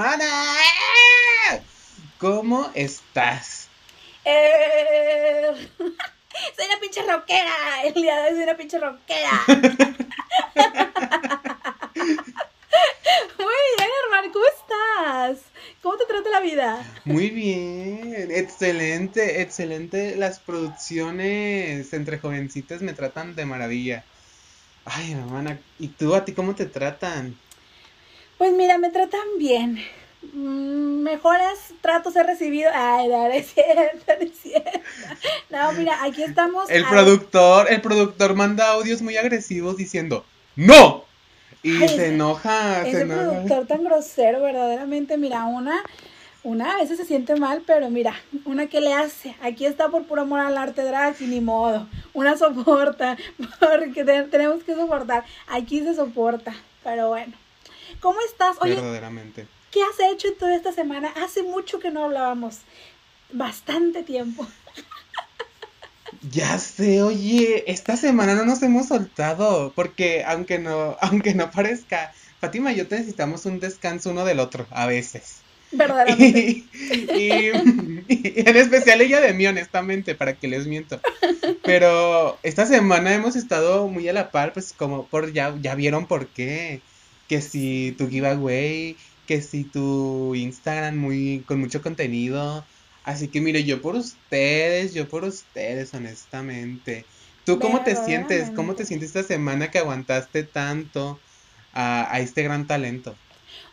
hermana. ¿Cómo estás? Eh, soy una pinche rockera. El día de hoy soy una pinche rockera. Muy bien, hermano. ¿Cómo estás? ¿Cómo te trata la vida? Muy bien, excelente, excelente. Las producciones entre jovencitas me tratan de maravilla. Ay, hermana, ¿y tú a ti cómo te tratan? Pues mira, me tratan bien. Mm, Mejores tratos he recibido. Ay, no, no es cierto, no es cierto. No, mira, aquí estamos. El productor, el productor manda audios muy agresivos diciendo ¡No! Y Ay, se ese- enoja, se Ese enoja. productor tan grosero, verdaderamente, mira, una, una a veces se siente mal, pero mira, una que le hace, aquí está por puro amor al arte drag y ni modo, una soporta, porque te- tenemos que soportar, aquí se soporta, pero bueno. ¿Cómo estás? Oye, Verdaderamente. ¿qué has hecho en toda esta semana? Hace mucho que no hablábamos, bastante tiempo. Ya sé, oye, esta semana no nos hemos soltado, porque aunque no, aunque no parezca, Fátima y yo necesitamos un descanso uno del otro, a veces. Verdaderamente. Y, y- y en especial ella de mí, honestamente, para que les miento. Pero esta semana hemos estado muy a la par, pues como por ya, ya vieron por qué. Que si tu giveaway, que si tu Instagram muy, con mucho contenido. Así que mire, yo por ustedes, yo por ustedes, honestamente. ¿Tú cómo te sientes? ¿Cómo te sientes esta semana que aguantaste tanto a, a este gran talento?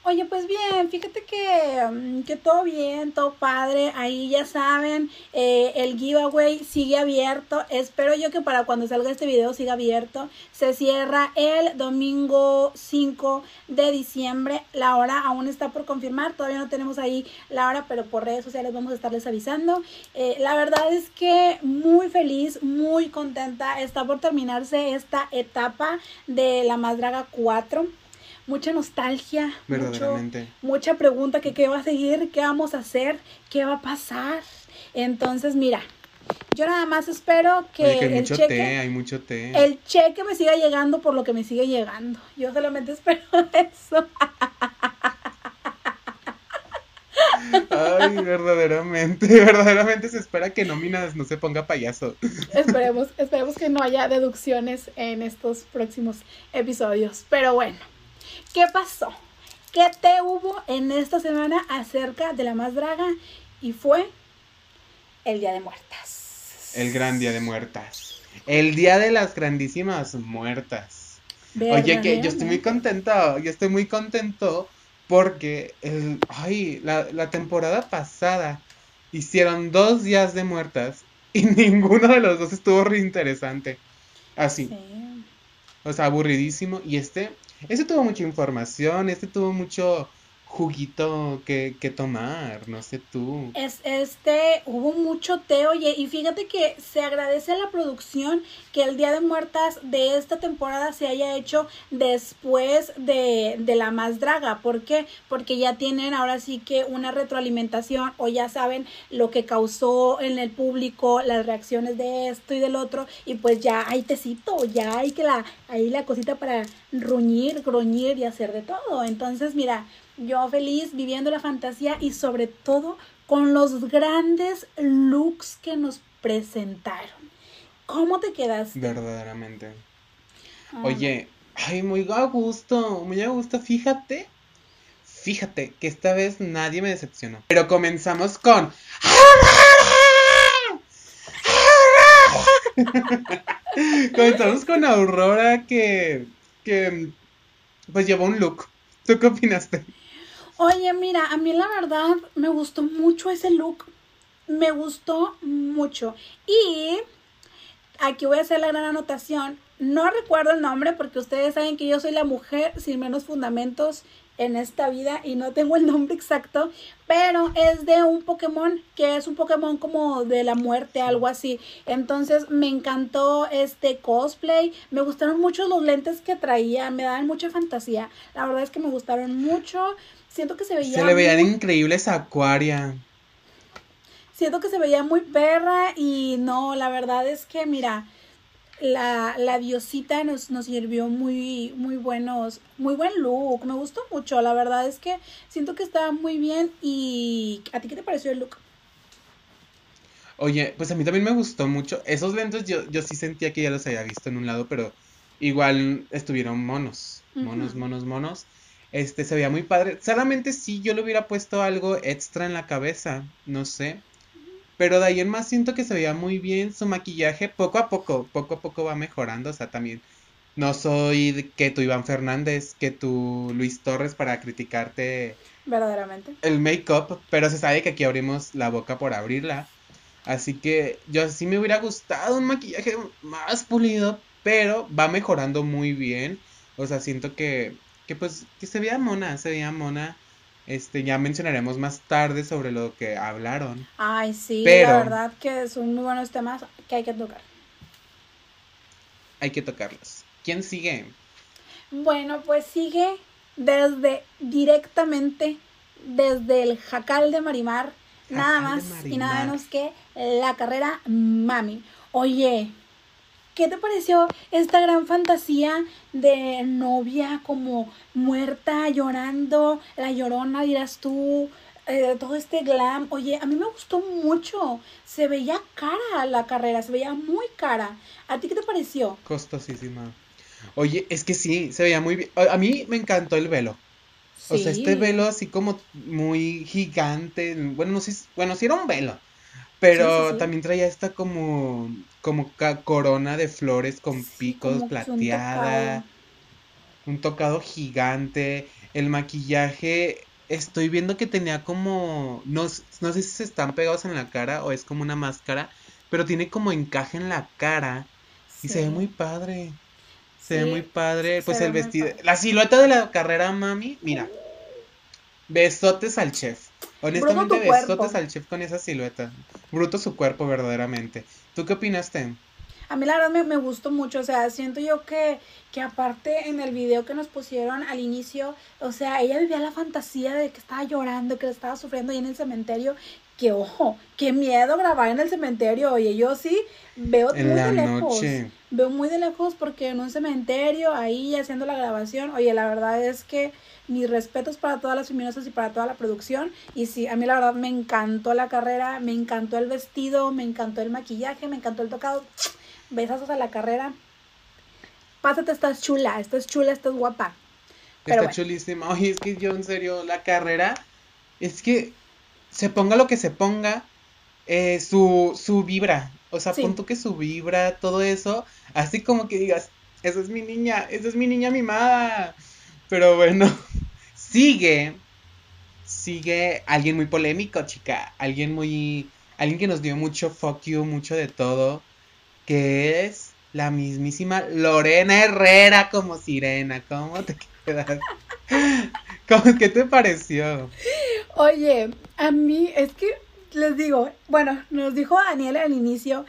Oye, pues bien, fíjate que, mm, que todo bien, todo padre. Ahí ya saben, eh, el giveaway sigue abierto. Espero yo que para cuando salga este video siga abierto. Se cierra el domingo 5 de diciembre. La hora aún está por confirmar. Todavía no tenemos ahí la hora, pero por redes sociales vamos a estarles avisando. Eh, la verdad es que muy feliz, muy contenta. Está por terminarse esta etapa de la Más Draga 4 mucha nostalgia, mucho, Verdaderamente. mucha pregunta que qué va a seguir, qué vamos a hacer, qué va a pasar. Entonces, mira, yo nada más espero que, Oye, que hay el mucho cheque, té, hay mucho té. el cheque me siga llegando por lo que me sigue llegando. Yo solamente espero eso. Ay, verdaderamente, verdaderamente se espera que Nóminas no se ponga payaso. esperemos, esperemos que no haya deducciones en estos próximos episodios. Pero bueno, ¿qué pasó? ¿Qué te hubo en esta semana acerca de la más draga? Y fue el Día de Muertas. El gran día de muertas. El día de las grandísimas muertas. Oye, que yo estoy muy contento, yo estoy muy contento porque el, ay, la, la temporada pasada hicieron dos días de muertas y ninguno de los dos estuvo re interesante. Así. Sí. O sea, aburridísimo. Y este, este tuvo mucha información, este tuvo mucho juguito que, que tomar, no sé tú. Es, este, hubo mucho té, oye, y fíjate que se agradece a la producción que el Día de Muertas de esta temporada se haya hecho después de, de la más draga. ¿Por qué? Porque ya tienen ahora sí que una retroalimentación o ya saben lo que causó en el público, las reacciones de esto y del otro, y pues ya hay tecito, ya hay que la, la cosita para ruñir, gruñir y hacer de todo. Entonces, mira, yo feliz viviendo la fantasía y sobre todo con los grandes looks que nos presentaron. ¿Cómo te quedas? Verdaderamente. Ah, Oye, ay, muy a gusto, muy a gusto, fíjate. Fíjate que esta vez nadie me decepcionó. Pero comenzamos con. comenzamos con Aurora que. que. pues llevó un look. ¿Tú qué opinaste? Oye, mira, a mí la verdad me gustó mucho ese look. Me gustó mucho. Y aquí voy a hacer la gran anotación. No recuerdo el nombre porque ustedes saben que yo soy la mujer sin menos fundamentos en esta vida y no tengo el nombre exacto, pero es de un Pokémon que es un Pokémon como de la muerte, algo así. Entonces me encantó este cosplay, me gustaron mucho los lentes que traía, me daban mucha fantasía. La verdad es que me gustaron mucho. Siento que se veía Se le veían muy- increíbles a Aquaria. siento que se veía muy perra y no, la verdad es que mira, la, la diosita nos, nos sirvió muy, muy buenos, muy buen look, me gustó mucho, la verdad es que siento que estaba muy bien y ¿a ti qué te pareció el look? Oye, pues a mí también me gustó mucho. Esos lentes yo, yo sí sentía que ya los había visto en un lado, pero igual estuvieron monos. Monos, monos, monos. Este se veía muy padre. Solamente sí yo le hubiera puesto algo extra en la cabeza. No sé. Pero de ahí en más siento que se veía muy bien. Su maquillaje poco a poco, poco a poco va mejorando. O sea, también no soy que tu Iván Fernández, que tu Luis Torres para criticarte Verdaderamente. el make-up, pero se sabe que aquí abrimos la boca por abrirla. Así que yo sí me hubiera gustado un maquillaje más pulido, pero va mejorando muy bien. O sea, siento que, que pues, que se veía mona, se veía mona. Este, ya mencionaremos más tarde sobre lo que hablaron. Ay, sí, Pero- la verdad que son muy buenos temas que hay que tocar. Hay que tocarlos. ¿Quién sigue? Bueno, pues sigue desde directamente desde el Jacal de Marimar, nada más y nada menos que la carrera Mami. Oye, ¿qué te pareció esta gran fantasía de novia como muerta, llorando, la llorona, dirás tú? eh, todo este glam, oye, a mí me gustó mucho, se veía cara la carrera, se veía muy cara. ¿A ti qué te pareció? Costosísima. Oye, es que sí, se veía muy bien. A mí me encantó el velo. O sea, este Sí. velo así como muy gigante. Bueno, no sé, bueno, sí era un velo. Pero Sí, sí, sí. también traía esta como, como corona de flores con picos como que un plateada. tocado. Un tocado gigante. El maquillaje, estoy viendo que tenía como, no, no sé si se están pegados en la cara o es como una máscara, pero tiene como encaje en la cara. Y se ve muy padre. Se ve muy padre. Pues el vestido. La silueta de la carrera, mami. Mira. Besotes al chef. Honestamente, cuerpo. besotes al chef con esa silueta. Bruto su cuerpo, verdaderamente. ¿Tú qué opinaste? A mí la verdad me, me gustó mucho, o sea, siento yo que, que aparte en el video que nos pusieron al inicio, o sea, ella vivía la fantasía de que estaba llorando, que estaba sufriendo ahí en el cementerio, que ojo, qué miedo grabar en el cementerio, oye, yo sí veo En muy la de lejos, noche. veo muy de lejos porque en un cementerio, ahí haciendo la grabación, oye, la verdad es que mis respetos para todas las feminosas y para toda la producción. Y sí, a mí la verdad me encantó la carrera, me encantó el vestido, me encantó el maquillaje, me encantó el tocado. Besazos a la carrera. Pásate, estás chula, estás chula, estás guapa. Pero Está bueno. chulísima. Oye, es que yo en serio, la carrera, es que se ponga lo que se ponga, eh, su, su vibra. O sea, Sí. pon tú que su vibra, todo eso, así como que digas, esa es mi niña, esa es mi niña mimada. Pero bueno, sigue, sigue alguien muy polémico, chica. Alguien muy, alguien que nos dio mucho fuck you, mucho de todo, que es la mismísima Lorena Herrera como sirena. ¿Cómo te quedas? ¿Cómo, ¿Qué te pareció? Oye, a mí es que les digo, bueno, nos dijo Daniel al inicio,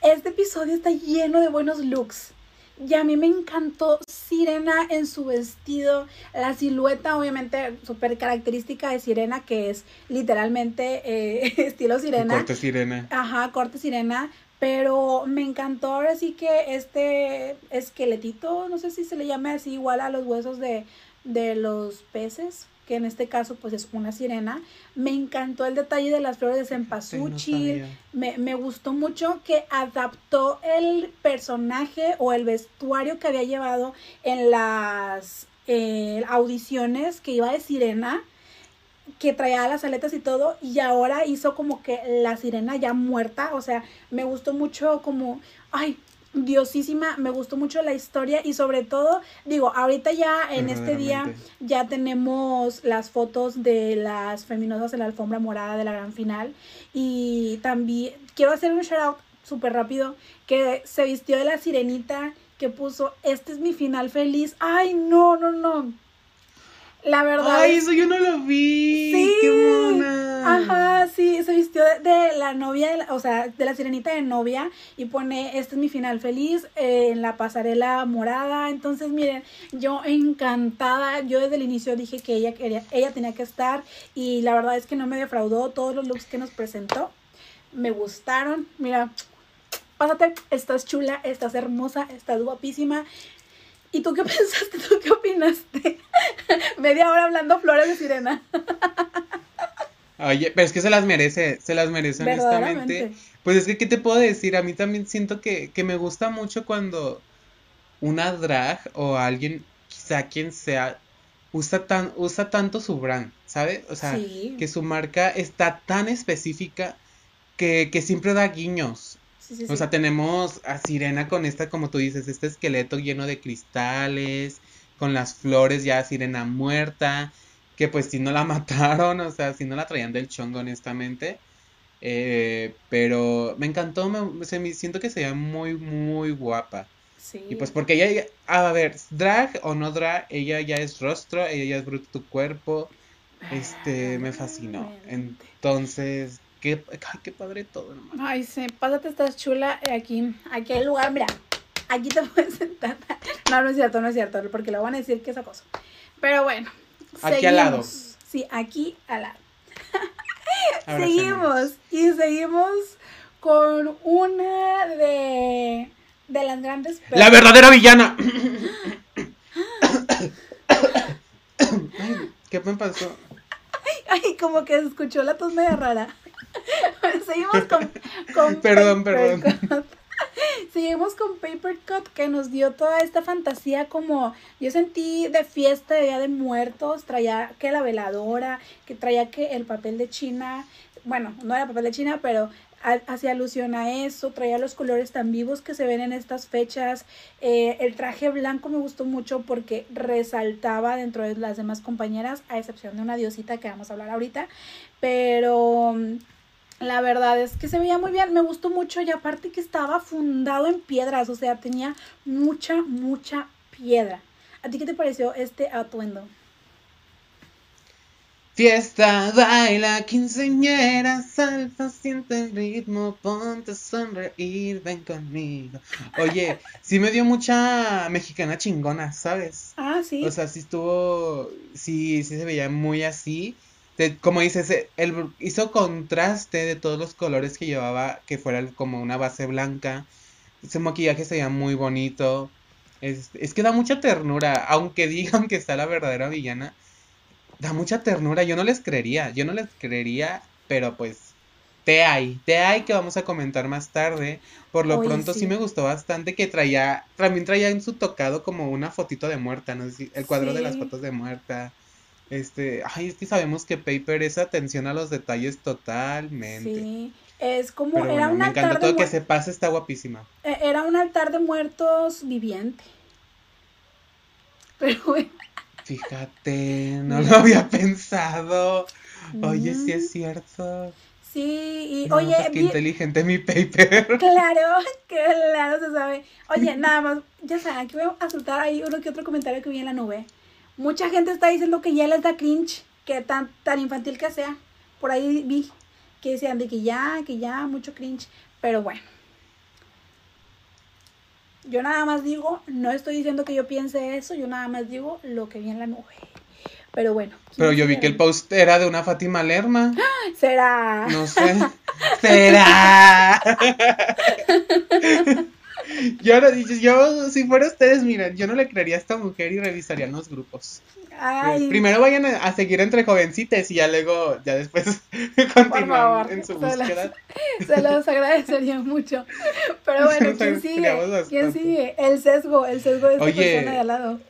este episodio está lleno de buenos looks. Y a mí me encantó Sirena en su vestido, la silueta obviamente súper característica de Sirena, que es literalmente eh, estilo Sirena. Corte sirena. Ajá, corte sirena. Pero me encantó ahora sí que este esqueletito, no sé si se le llame así, igual a los huesos de, de los peces, que en este caso pues es una sirena. Me encantó el detalle de las flores de Sí, no cempasúchil. me, me gustó mucho que adaptó el personaje o el vestuario que había llevado en las eh, audiciones que iba de sirena que traía las aletas y todo y ahora hizo como que la sirena ya muerta, o sea, me gustó mucho como, ay, diosísima, me gustó mucho la historia y sobre todo, digo, ahorita ya en este día ya tenemos las fotos de las feminosas en la alfombra morada de la gran final y también quiero hacer un shout out súper rápido que se vistió de la sirenita que puso, este es mi final feliz, ay, no, no, no. La verdad Ay, es eso yo no lo vi. Sí. Qué mona. Ajá, sí, se vistió de, de la novia, de la- o sea, de la sirenita de novia y pone, este es mi final feliz, eh, en la pasarela morada. Entonces, miren, yo encantada, yo desde el inicio dije que ella quería, ella tenía que estar y la verdad es que no me defraudó todos los looks que nos presentó. Me gustaron, mira, pásate, estás chula, estás hermosa, estás guapísima. ¿Y tú qué pensaste? ¿Tú qué opinaste? Media hora hablando flores de sirena. Oye, pero es que se las merece, se las merece honestamente. Pues es que, ¿qué te puedo decir? A mí también siento que, que me gusta mucho cuando una drag o alguien, quizá quien sea, usa, tan, usa tanto su brand, ¿sabes? O sea, que su marca está tan específica que, que siempre da guiños. O sea, tenemos a Sirena con esta, como tú dices, este esqueleto lleno de cristales, con las flores ya Sirena muerta que pues si no la mataron, o sea, si no la traían del chongo, honestamente. Eh, pero me encantó, me, se, me, siento que se ve muy, muy guapa. Sí. Y pues porque ella, a ver, drag o no drag, ella ya es rostro, ella ya es bruto tu cuerpo. Este, me fascinó. Entonces, qué, qué padre todo. Ay, sí, pásate, estás chula. Aquí, aquí hay lugar, mira, aquí te puedes sentar. No, no es cierto, no es cierto, porque le van a decir que es acoso. Pero bueno, Aquí al lado. Sí, aquí al lado. seguimos y seguimos con una de, de las grandes... La verdadera villana. ¿Qué me pasó? Ay, como que escuchó la tos media rara. Seguimos con... con perdón, perdón. Seguimos con Paper Cut que nos dio toda esta fantasía como yo sentí de fiesta de Día de Muertos, traía que la veladora, que traía que el papel de China, bueno, no era papel de China, pero hacía alusión a eso, traía los colores tan vivos que se ven en estas fechas. Eh, el traje blanco me gustó mucho porque resaltaba dentro de las demás compañeras, a excepción de una diosita que vamos a hablar ahorita, pero la verdad es que se veía muy bien, me gustó mucho y aparte que estaba fundado en piedras, o sea, tenía mucha, mucha piedra. ¿A ti qué te pareció este atuendo? Fiesta, baila, quinceñera, salsa, siente el ritmo, ponte a sonreír, ven conmigo. Oye, sí me dio mucha mexicana chingona, ¿sabes? Ah, sí. O sea, sí estuvo, sí, sí se veía muy así como dices, eh, él hizo contraste de todos los colores que llevaba, que fuera como una base blanca. Ese maquillaje se veía muy bonito. Es, es que da mucha ternura, aunque digan que está la verdadera villana, da mucha ternura. Yo no les creería, yo no les creería, pero pues te hay, te hay que vamos a comentar más tarde. Por lo pronto sí. me gustó bastante que traía, también traía en su tocado como una fotito de muerta, no sé el cuadro de las fotos de muerta. Este, ay, es que sabemos que Paper es atención a los detalles totalmente. Sí, es como, era un me encanta todo que se pase, está guapísima. E, era un altar de muertos viviente. Pero Fíjate, no lo había pensado. Oye, sí es cierto. Sí, y oye. Pues qué inteligente mi paper. Claro, claro se sabe. Oye, nada más, ya saben, aquí voy a soltar ahí uno que otro comentario que vi en la nube. Mucha gente está diciendo que ya les da cringe, que tan, tan infantil que sea. Por ahí vi que decían de que ya, que ya, mucho cringe. Pero bueno. Yo nada más digo, no estoy diciendo que yo piense eso, yo nada más digo lo que vi en la nube. Pero bueno. Pero yo vi que el post era de una Fátima Lerma. ¿Será? No sé. ¿Será? yo ahora dices, yo, si fuera ustedes, miren, yo no le creería a esta mujer y revisarían los grupos. Primero vayan a, seguir entre jovencitas y ya luego, ya después continúan en su búsqueda. Se los, agradecería mucho. Pero bueno, ¿quién sigue? ¿Quién sigue? El sesgo, el sesgo de esta persona de al lado.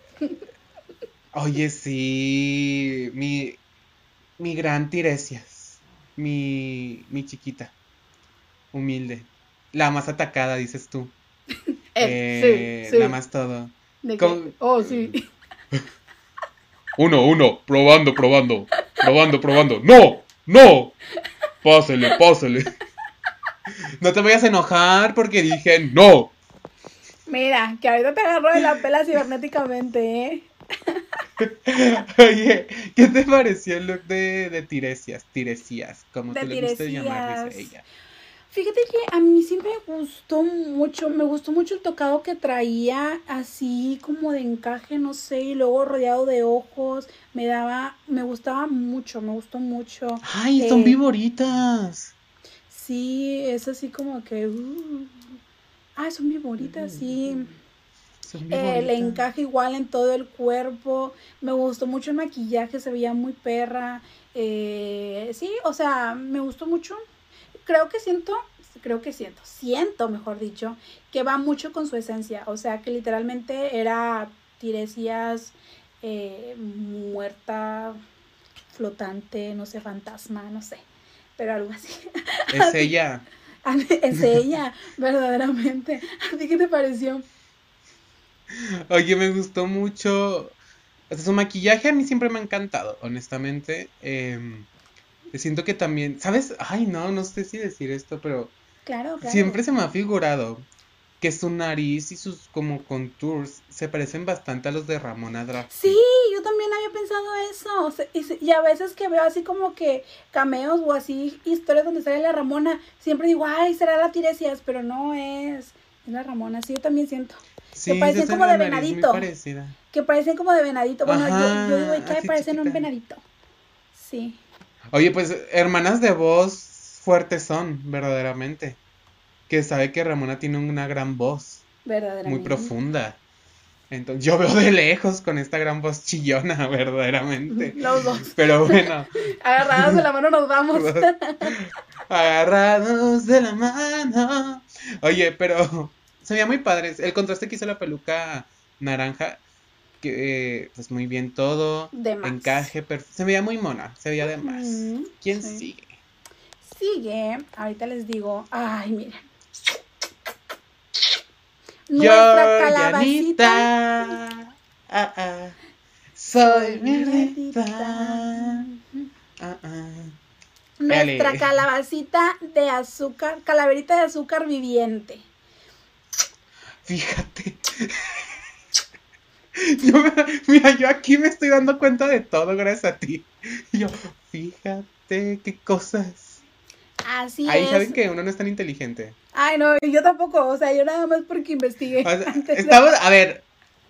Oye, sí, mi, mi gran Tiresias, mi, mi chiquita, humilde, la más atacada, dices tú. Eh, sí, Nada más todo. Oh, sí. Uno, uno, probando, probando, probando, probando. ¡No! ¡No! Pásale, pásale. No te vayas a enojar porque dije no. Mira, que ahorita te agarro de la pela cibernéticamente, ¿eh? Oye, ¿qué te pareció el look de, de Tiresias? Tiresias, como te le gusta llamar, dice ella. Fíjate que a mí sí me gustó mucho, me gustó mucho el tocado que traía, así como de encaje, no sé, y luego rodeado de ojos, me daba, me gustaba mucho, me gustó mucho. Ay, son viboritas. Sí, es así como que... Uh, Ah, son bien bonitas, sí. Son Eh, le bonitas. encaja igual en todo el cuerpo. Me gustó mucho el maquillaje, se veía muy perra. Eh, sí, o sea, me gustó mucho. Creo que siento, creo que siento, siento, mejor dicho, que va mucho con su esencia. O sea, que literalmente era Tiresias eh, muerta, flotante, no sé, fantasma, no sé, pero algo así. Es ella. es ella, verdaderamente. ¿A ti qué te pareció? Oye, me gustó mucho. O sea, su maquillaje a mí siempre me ha encantado, honestamente. Em, siento que también, ¿sabes? Ay, no, no sé si decir esto, pero Claro, claro. siempre se me ha figurado que su nariz y sus como contours se parecen bastante a los de Ramona Drafty. Sí, yo también había pensado eso. o sea, y, a veces que veo así como que cameos o así historias donde sale la Ramona, siempre digo, ay, será la Tiresias, pero no es. Es la Ramona, sí, yo también siento. Sí, parecen se hace como de venadito. Que parecen como de venadito. Bueno, yo, yo digo, que así parecen un venadito. Sí. Oye, pues hermanas de voz fuertes son, verdaderamente. Que sabe que Ramona tiene una gran voz, Verdaderamente. muy profunda. Entonces, yo veo de lejos con esta gran voz chillona, verdaderamente. Los dos. Pero bueno, Agarrados de la mano nos vamos. agarrados de la mano. Oye, pero se veía muy padre. El contraste que hizo la peluca naranja, que eh, pues muy bien todo. De más. Encaje, perf- se veía muy mona, se veía de más. ¿Quién sí. sigue? Sigue, ahorita les digo, ay, miren. Nuestra calabacita. Georgianita. Ah, ah. Soy mierdita. Ah, ah. Nuestra Dale. calabacita de azúcar, calaverita de azúcar viviente. Fíjate. Yo, me- mira, yo aquí me estoy dando cuenta de todo gracias a ti. Y Yo, fíjate qué cosas. Así Ahí es. saben que uno no es tan inteligente. Ay, no, yo tampoco, o sea, yo nada más porque investigué. O sea, estamos, a ver,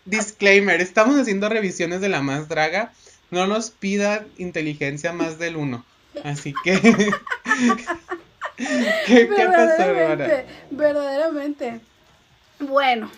disclaimer, estamos haciendo revisiones de la más draga. No nos pidan inteligencia más del uno. Así que. ¿Qué, qué pasó, hermana? verdaderamente, verdaderamente. Bueno,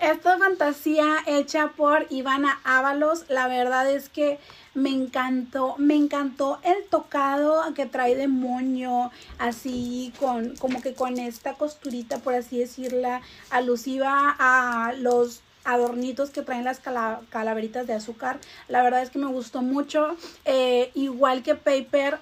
esta fantasía hecha por Ivana Ábalos, la verdad es que me encantó, me encantó el tocado que trae de moño, así con, como que con esta costurita, por así decirla, alusiva a los adornitos que traen las cala- calaveritas de azúcar. La verdad es que me gustó mucho. Eh, igual que Paper,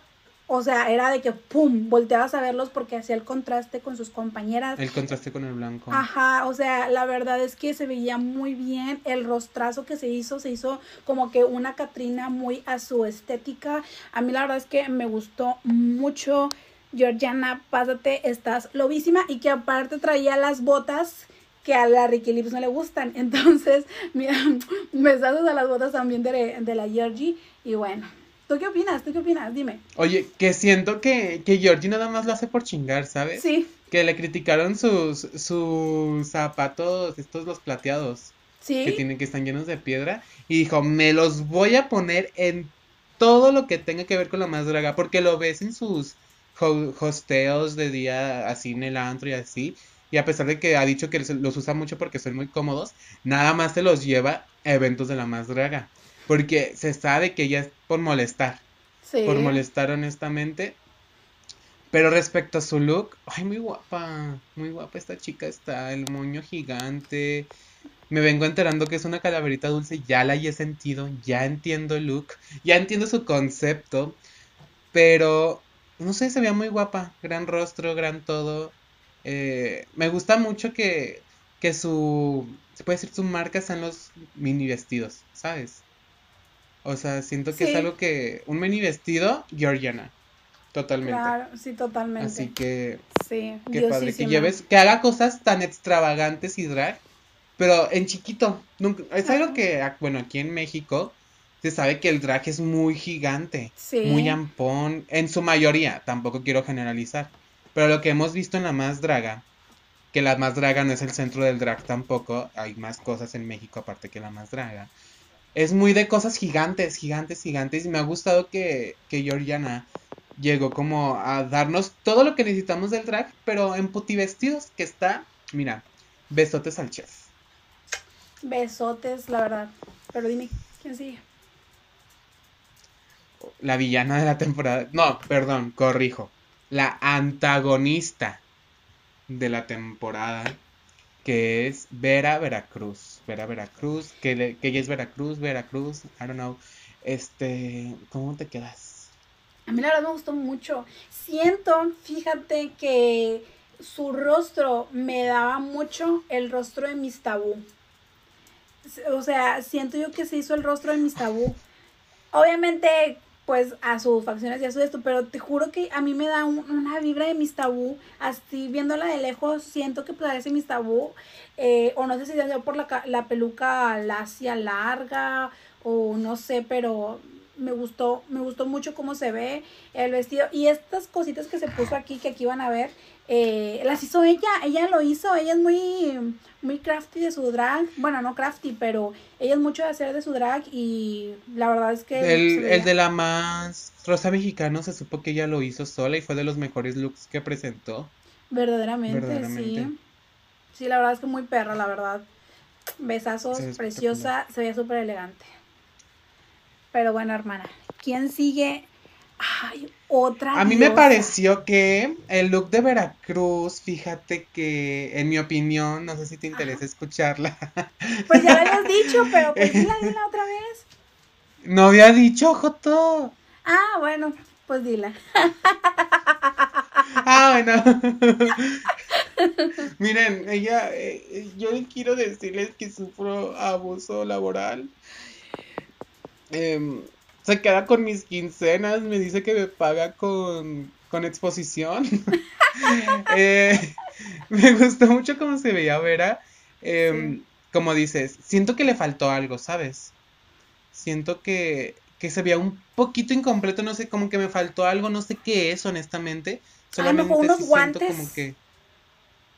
o sea, era de que pum, volteabas a verlos porque hacía el contraste con sus compañeras. El contraste con el blanco. Ajá, o sea, la verdad es que se veía muy bien el rostrazo que se hizo, se hizo como que una Catrina muy a su estética. A mí la verdad es que me gustó mucho. Georgiana, pásate, estás lobísima y que aparte traía las botas que a la Ricky Lips no le gustan. Entonces, mira, besazos a las botas también de, de la Georgie. Y bueno, ¿tú qué opinas? ¿Tú qué opinas? Dime. Oye, que siento que, que Georgie nada más lo hace por chingar, ¿sabes? Sí, Que le criticaron sus, sus zapatos, estos los plateados, que tienen que están llenos de piedra. Y dijo, me los voy a poner en todo lo que tenga que ver con la más draga. Porque lo ves en sus ho- hosteos de día así en el antro y así. Y a pesar de que ha dicho que los usa mucho porque son muy cómodos, nada más se los lleva a eventos de la más draga. Porque se sabe que ella es por molestar. sí. por molestar honestamente. Pero respecto a su look, ay, muy guapa, muy guapa esta chica está, el moño gigante. Me vengo enterando que es una calaverita dulce, ya la he sentido, ya entiendo el look, ya entiendo su concepto, pero no sé, se veía muy guapa, gran rostro, gran todo. Eh, me gusta mucho que, que su, se puede decir, su marca sean los mini vestidos, ¿sabes? O sea, siento que es algo que, un mini vestido, Georgiana, totalmente. Claro, sí, totalmente. Así que, Sí, qué padre, que lleves, que haga cosas tan extravagantes y drag, pero en chiquito. Nunca, es algo que, ah, bueno, aquí en México se sabe que el drag es muy gigante, Sí. muy ampón, en su mayoría, tampoco quiero generalizar, pero lo que hemos visto en la más draga, que la más draga no es el centro del drag tampoco, hay más cosas en México aparte que la más draga. Es muy de cosas gigantes, gigantes, gigantes. Y me ha gustado que, que Georgiana llegó como a darnos todo lo que necesitamos del drag, pero en puti vestidos, que está Mira, besotes al chef. Besotes, la verdad. Pero dime, ¿quién sigue? La villana de la temporada. No, perdón, corrijo. La antagonista de la temporada. Que es Vera Veracruz. Vera Veracruz. Que, le- que ella es Veracruz, Veracruz. I don't know. Este. ¿Cómo te quedas? A mí la verdad me gustó mucho. Siento, fíjate que su rostro me daba mucho el rostro de mis tabú. O sea, siento yo que se hizo el rostro de mis tabú. Obviamente, pues a sus facciones y a su esto, pero te juro que a mí me da un- una vibra de mis tabú. Así viéndola de lejos, siento que parece mis tabú. Eh, o no sé si sea por la, la peluca lacia larga o no sé, pero me gustó, me gustó mucho cómo se ve el vestido y estas cositas que se puso aquí, que aquí van a ver, eh, las hizo ella, ella lo hizo, ella es muy, muy crafty de su drag, bueno, no crafty, pero ella es mucho de hacer de su drag y la verdad es que... El, el de la más rosa mexicano se supo que ella lo hizo sola y fue de los mejores looks que presentó. Verdaderamente, Verdaderamente. sí. Sí, la verdad es que muy perra, la verdad. Besazos, preciosa, se veía súper elegante. Pero bueno, hermana, ¿quién sigue? Ay, otra. A mí me pareció que el look de Veracruz, fíjate que en mi opinión, no sé si te interesa escucharla, Pues ya lo habías dicho, pero pues dila, dila otra vez. no había dicho Joto. Ah, bueno, pues dila. Ah, bueno. Miren, ella, eh, yo quiero decirles que sufro abuso laboral. Em, se queda con mis quincenas, me dice que me paga con, con exposición. Eh, me gustó mucho cómo se veía Vera. Em, Como dices, siento que le faltó algo, ¿sabes? Siento que, que se veía un poquito incompleto, no sé, como que me faltó algo, no sé qué es, honestamente. A lo mejor unos sí siento como que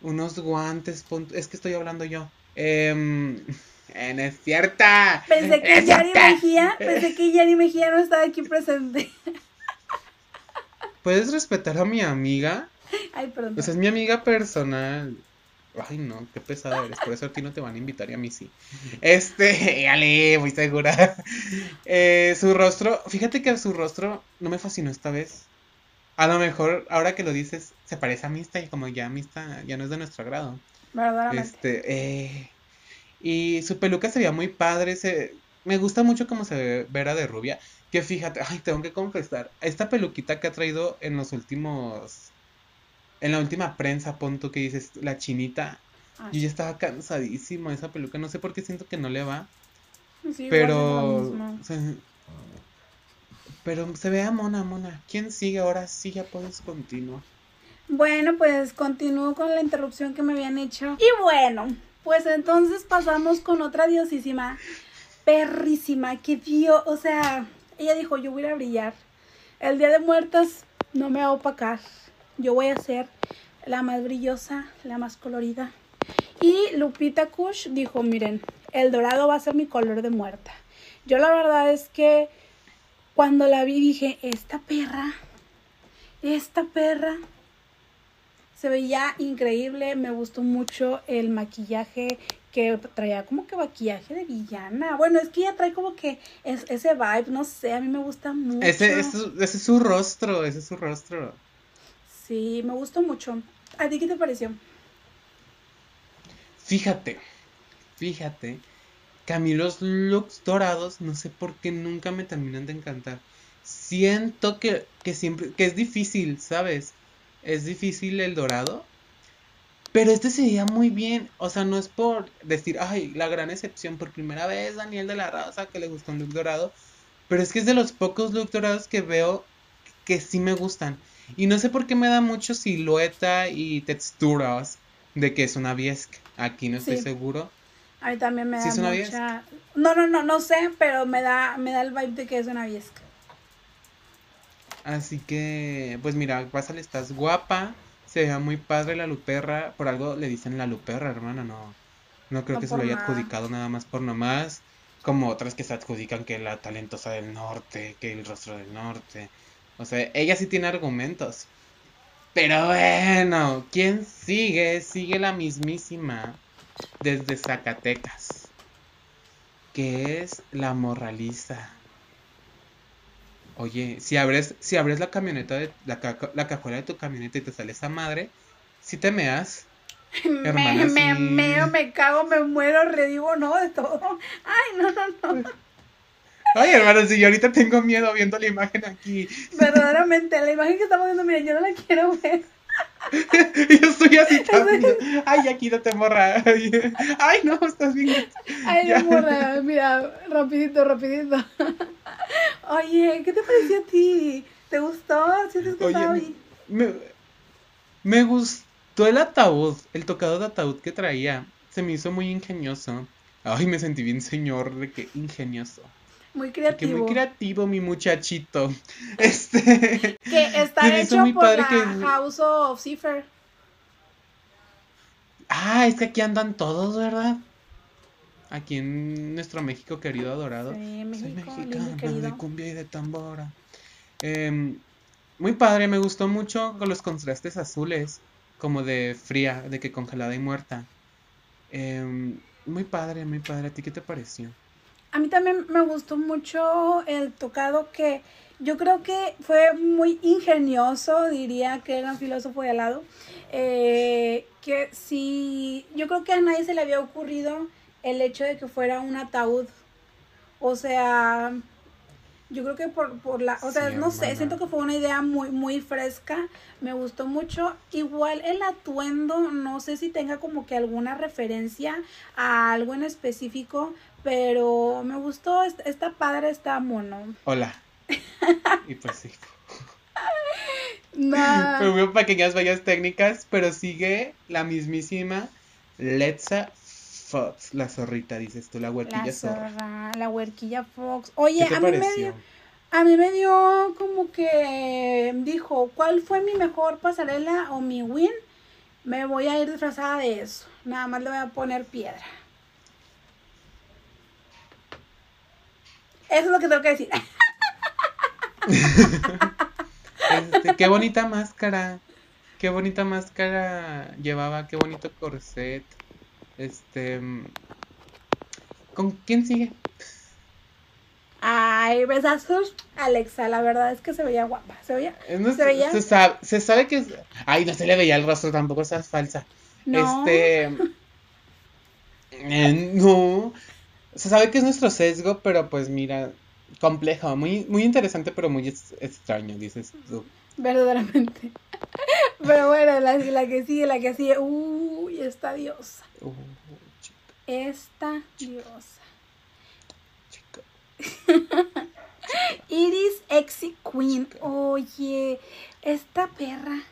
unos guantes, es que estoy hablando yo. Em, eh, no es cierta. Pensé que Yari. Mejía, pensé que Yari Mejía no estaba aquí presente. ¿Puedes respetar a mi amiga? Ay, perdón. Pues es mi amiga personal. Ay, no, qué pesada eres. Por eso a ti no te van a invitar y a mí sí. Este, ale, muy segura. Eh, su rostro, fíjate que su rostro no me fascinó esta vez. A lo mejor, ahora que lo dices, se parece a Mista y como ya Mista ya no es de nuestro agrado. Verdaderamente. Este, eh, y su peluca se veía muy padre. Se, me gusta mucho cómo se ve Vera de rubia. Que fíjate, ay, tengo que confesar. Esta peluquita que ha traído en los últimos. En la última prensa, punto que dices, la chinita. Yo ya estaba cansadísimo de esa peluca. No sé por qué siento que no le va. sí, Pero. pero se vea mona, mona. ¿Quién sigue ahora? Sí, ya puedes continuar. Bueno, pues continúo con la interrupción que me habían hecho. Y bueno, pues entonces pasamos con otra diosísima, perrísima, que dio, o sea, ella dijo, yo voy a brillar. El Día de Muertos no me va a opacar. Yo voy a ser la más brillosa, la más colorida. Y Lupita Kush dijo, miren, el dorado va a ser mi color de muerta. Yo la verdad es que cuando la vi dije, esta perra, esta perra se veía increíble, me gustó mucho el maquillaje que traía como que maquillaje de villana. Bueno, es que ella trae como que es, ese vibe, no sé, a mí me gusta mucho. Ese, ese, ese es su rostro, ese es su rostro. Sí, me gustó mucho. ¿A ti qué te pareció? Fíjate, fíjate que a mí los looks dorados no sé por qué nunca me terminan de encantar. Siento que, que siempre, que es difícil, ¿sabes? Es difícil el dorado. Pero este se veía muy bien. O sea, no es por decir, ay, la gran excepción. Por primera vez, Daniel de la Raza, que le gustó un look dorado. Pero es que es de los pocos looks dorados que veo que sí me gustan. Y no sé por qué me da mucho silueta y texturas de que es una Biesc. Aquí no estoy Sí. seguro. A mí también me ¿Sí da es una mucha... No, no, no, no sé, pero me da, me da el vibe de que es una viesca. Así que, pues mira, pásale, estás guapa. Se ve muy padre la Luperra. Por algo le dicen la Luperra, hermana. No, no creo No que se lo haya adjudicado nada más por nomás. Como otras que se adjudican que la talentosa del norte, que el rostro del norte. O sea, ella sí tiene argumentos. Pero bueno, ¿quién sigue? Sigue la mismísima desde Zacatecas, que es la morraliza. Oye, si abres, si abres la camioneta de la, la cajuela de tu camioneta y te sale esa madre, si te meas. Hermana, me, me meo, me cago, me muero, redigo, no, de todo. Ay, no, no, no. Ay, hermano, si yo ahorita tengo miedo viendo la imagen aquí. Verdaderamente, la imagen que estamos viendo, miren, yo no la quiero ver. yo estoy así también. Ay, aquí no te morra. Ay, no, estás bien. Ay, no morra. Mira, rapidito, rapidito. Oye, ¿qué te pareció a ti? ¿Te gustó? ¿Sientes que Oye, me, me gustó el ataúd, el tocado de ataúd que traía. Se me hizo muy ingenioso. Ay, me sentí bien señor de que ingenioso. Muy creativo. muy creativo mi muchachito. Este. Que está hecho por la House of Cipher. Ah, es que aquí andan todos, ¿verdad? Aquí en nuestro México querido adorado. Sí, México, Soy mexicana de cumbia y de tambora. Em, muy padre, me gustó mucho con los contrastes azules, como de fría, de que congelada y muerta. Em, muy padre, muy padre. ¿A ti qué te pareció? A mí también me gustó mucho el tocado que yo creo que fue muy ingenioso, diría que era un filósofo de al lado. Eh, que si yo creo que a nadie se le había ocurrido el hecho de que fuera un ataúd. O sea, yo creo que por, por la, o sea, no sé, siento que fue una idea muy, muy fresca, me gustó mucho. Igual el atuendo, no sé si tenga como que alguna referencia a algo en específico, pero me gustó, está padre, está mono. Hola. y pues sí. No. Hubo pequeñas fallas técnicas, pero sigue la mismísima Letza Fox, la zorrita, dices tú, la huerquilla la zorra. La huerquilla Fox. Oye, a mí me dio, a mí me dio como que dijo, ¿cuál fue mi mejor pasarela o mi win? Me voy a ir disfrazada de eso. Nada más le voy a poner piedra. Eso es lo que tengo que decir. Este, qué bonita máscara. Qué bonita máscara llevaba, qué bonito corset. Este. ¿Con quién sigue? Ay, besazos, Alexa, la verdad es que se veía guapa. ¿Se veía? se, veía. Se sabe, se sabe que. Ay, no se le veía el rostro tampoco, esa es falsa. Este. Eh, no. Se sabe que es nuestro sesgo, pero pues mira, complejo, muy, muy interesante, pero muy extraño, dices tú. Verdaderamente. Pero bueno, la, la que sigue, la que sigue, uy, esta diosa. Uh, esta diosa. Iris Exy Queen. Oye, esta perra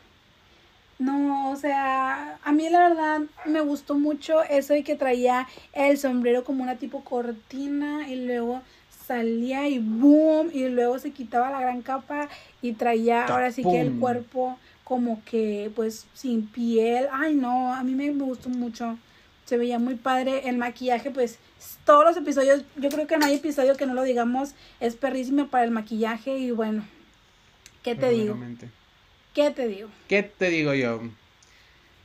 no, o sea, a mí la verdad me gustó mucho eso de que traía el sombrero como una tipo cortina y luego salía y boom y luego se quitaba la gran capa y traía ahora sí que el cuerpo como que pues sin piel. Ay no, a mí me, me gustó mucho. Se veía muy padre el maquillaje, pues todos los episodios, yo creo que no hay episodio que no lo digamos, es perrísimo para el maquillaje y bueno, ¿qué te digo? ¿Qué te digo? ¿Qué te digo yo?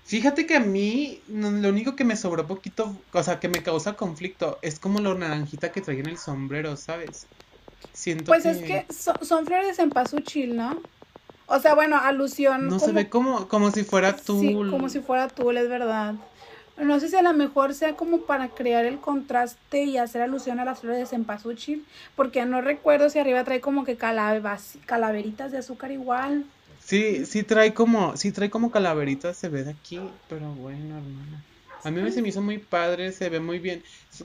Fíjate que a mí lo único que me sobró poquito, o sea, que me causa conflicto, es como la naranjita que traía en el sombrero, ¿sabes? Siento pues es que son, flores en pasuchil, ¿no? O sea, bueno, alusión. No se ve como, como si fuera tul. Sí, como si fuera tul, es verdad. No sé si a lo mejor sea como para crear el contraste y hacer alusión a las flores de cempasúchil, porque no recuerdo si arriba trae como que calaveritas de azúcar igual. Sí, sí trae como, sí trae como calaveritas, se ve de aquí, pero bueno, hermana. A mí se me hizo muy padre, se ve muy bien.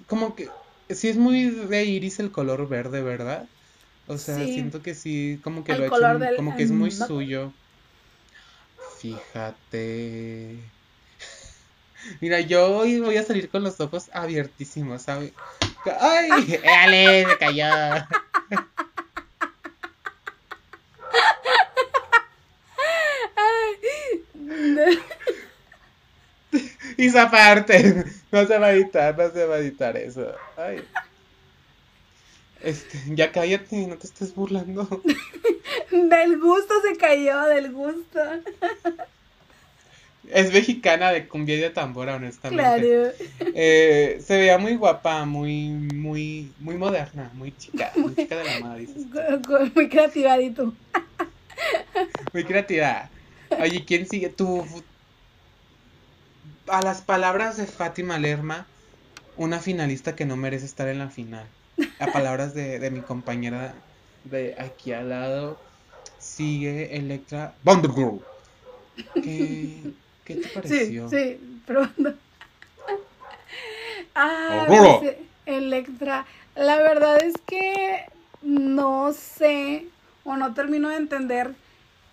Como que, sí es muy de iris el color verde, ¿verdad? O sea, siento que sí, como que lo hecho, como que es muy suyo. Fíjate. Mira, yo hoy voy a salir con los ojos abiertísimos, ¿sabes? ¡Ay! ¡Ale! Me cayó. Y esa parte, no se va a editar, no se va a editar eso. Ay. Este, ya cállate, no te estés burlando. Del gusto se cayó, del gusto. Es mexicana de cumbia y de tambora, honestamente. Claro. Eh, se veía muy guapa, muy, muy, muy moderna, muy chica, muy chica de la madre. Muy creativa, tú. Muy creativa. Oye, ¿quién sigue? Tú. A las palabras de Fátima Lerma, una finalista que no merece estar en la final. A palabras de, de mi compañera de aquí al lado, sigue Electra Girl. ¿Qué, ¿Qué te pareció? Sí, sí, pronto. ah, oh, Electra. La verdad es que no sé o no termino de entender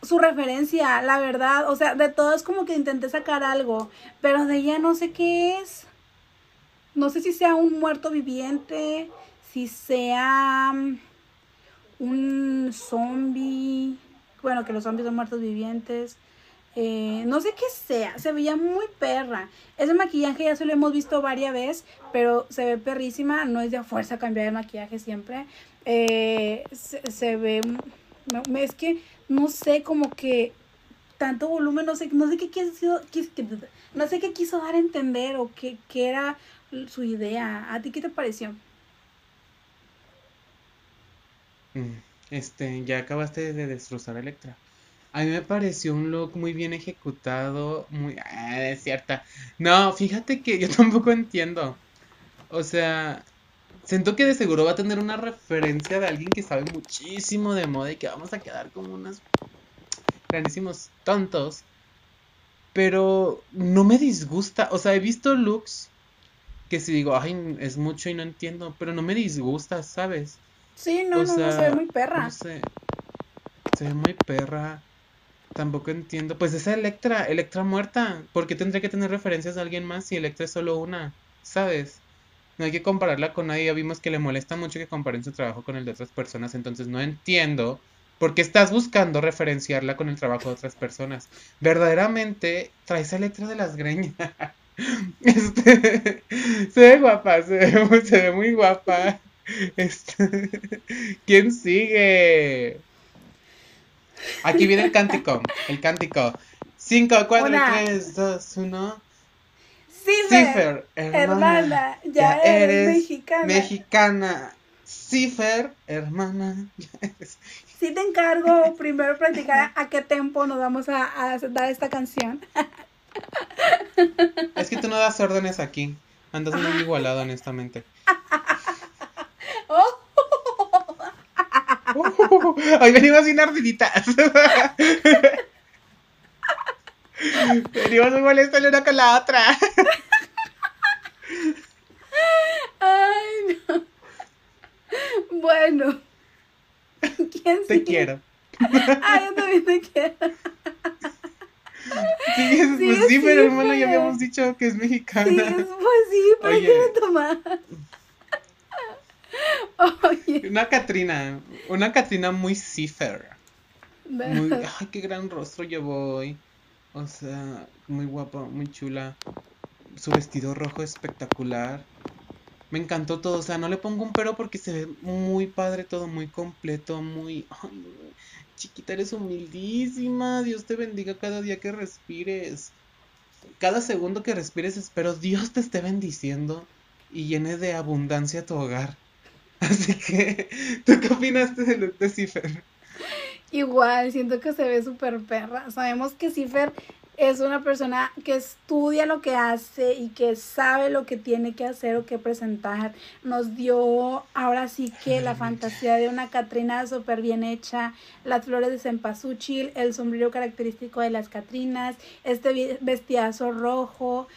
su referencia, la verdad. O sea, de todo es como que intenté sacar algo, pero de ella no sé qué es. No sé si sea un muerto viviente, si sea mm, un zombie. Bueno, que los zombies son muertos vivientes. Eh, no sé qué sea, se veía muy perra. Ese maquillaje ya se lo hemos visto varias veces, pero se ve perrísima. No es de fuerza cambiar el maquillaje siempre. Eh, se, ve. Es que no sé, como que tanto volumen, no sé, no sé qué quiso, no sé qué quiso dar a entender o qué, qué era su idea. ¿A ti qué te pareció? Mm, este, ya acabaste de destrozar Electra. A mí me pareció un look muy bien ejecutado, muy... Ah, es cierta. No, fíjate que yo tampoco entiendo. O sea, siento que de seguro va a tener una referencia de alguien que sabe muchísimo de moda y que vamos a quedar como unos grandísimos tontos. Pero no me disgusta. O sea, he visto looks que si digo, ay, es mucho y no entiendo, pero no me disgusta, ¿sabes? Sí, no, no, no, se ve muy perra. No sé. Se ve muy perra. Tampoco entiendo. Pues esa Electra, Electra muerta. ¿Por qué tendría que tener referencias de alguien más si Electra es solo una? ¿Sabes? No hay que compararla con nadie. Ya vimos que le molesta mucho que comparen su trabajo con el de otras personas. Entonces no entiendo por qué estás buscando referenciarla con el trabajo de otras personas. Verdaderamente traes a Electra de las greñas. Este, se ve guapa, se ve, se ve muy guapa. Este, ¿Quién sigue? Aquí viene el cántico. El cántico. 5, 4, 3, 2, 1. Cifer, hermana, ya, eres, mexicana. Mexicana. Cifer, hermana, ya eres. Sí te encargo primero practicar a qué tempo nos vamos a, a dar esta canción. Es que tú no das órdenes aquí. Andas muy igualado, honestamente. oh. hoy venimos sin ardiditas. Venimos muy molestos la una con la otra. Ay, no. Bueno. ¿Quién Te quiero. Ay, yo también te quiero. Sí, pues sí, pero hermano, ya habíamos dicho que es mexicana. Sí, pues sí, pero Oye, quiero tomar. Una Katrina, una Katrina muy cipher. Muy, ay, qué gran rostro llevó hoy. O sea, muy guapa, muy chula. Su vestido rojo espectacular. Me encantó todo, o sea, no le pongo un pero porque se ve muy padre todo, muy completo, muy... chiquita, eres humildísima, Dios te bendiga cada día que respires. Cada segundo que respires espero Dios te esté bendiciendo y llene de abundancia tu hogar. Así que, ¿tú qué opinaste de look de? Igual, siento que se ve súper perra. Sabemos que Cipher es una persona que estudia lo que hace y que sabe lo que tiene que hacer o que presentar. Nos dio ahora sí que la fantasía de una Catrina súper bien hecha, las flores de cempasúchil, el sombrero característico de las Catrinas, este vestidazo rojo,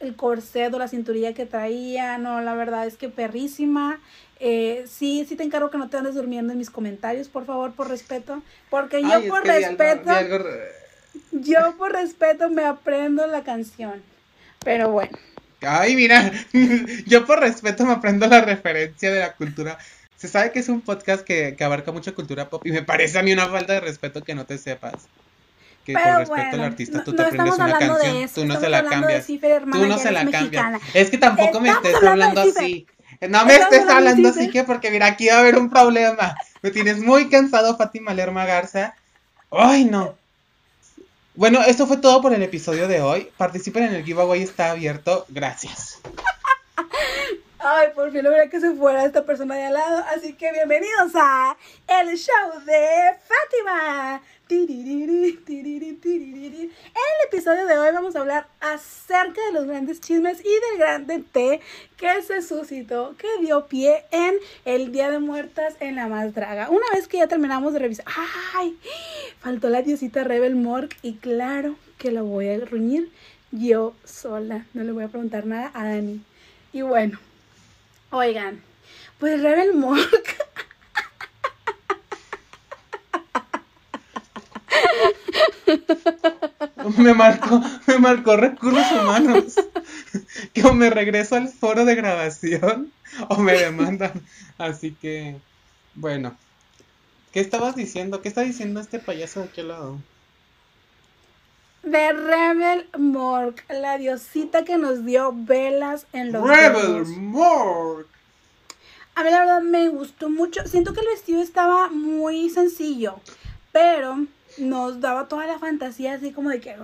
el corset o la cinturilla que traía. No, la verdad es que perrísima. Eh, sí, sí te encargo que no te andes durmiendo en mis comentarios, por favor, por respeto. Porque yo por respeto, yo por respeto me aprendo la canción. Pero bueno. Ay, mira, yo por respeto me aprendo la referencia de la cultura. Se sabe que es un podcast que, abarca mucha cultura pop y me parece a mí una falta de respeto que no te sepas. Que por respeto al artista tú te aprendes una canción, tú no se la cambias. tú no se la cambias. Es que tampoco me estés hablando así. No me estés hablando así que porque mira, aquí va a haber un problema. Me tienes muy cansado, Fátima Lerma Garza. Ay, no. Bueno, esto fue todo por el episodio de hoy. Participen en el giveaway, está abierto. Gracias. Ay, por fin logré que se fuera esta persona de al lado. Así que bienvenidos a el show de Fátima. En el episodio de hoy vamos a hablar acerca de los grandes chismes y del grande té que se suscitó, que dio pie en el Día de Muertas en la más draga. Una vez que ya terminamos de revisar, ¡ay! Faltó la diosita Rebel Morg y claro que la voy a ruñir yo sola. No le voy a preguntar nada a Dani. Y bueno, oigan, pues Rebel Morg me marcó, me marcó recursos humanos. Que o me regreso al foro de grabación o me demandan. Así que, bueno. ¿Qué estabas diciendo? ¿Qué está diciendo este payaso de aquel lado? De Rebel Morg, la diosita que nos dio velas en los Rebel Morg. A mí la verdad me gustó mucho. Siento que el vestido estaba muy sencillo, pero nos daba toda la fantasía así como de que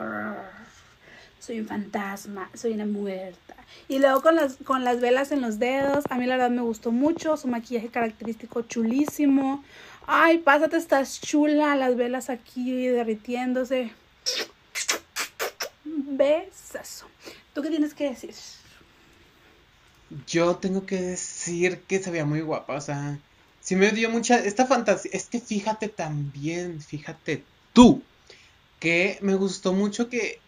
soy un fantasma, soy una muerta. Y luego con las, con las velas en los dedos, a mí la verdad me gustó mucho, su maquillaje característico chulísimo. Ay, pásate, estás chula, las velas aquí derritiéndose. Besazo. ¿Tú qué tienes que decir? Yo tengo que decir que se veía muy guapa, o sea, sí me dio mucha, esta fantasía, es que fíjate también, fíjate tú, que me gustó mucho que,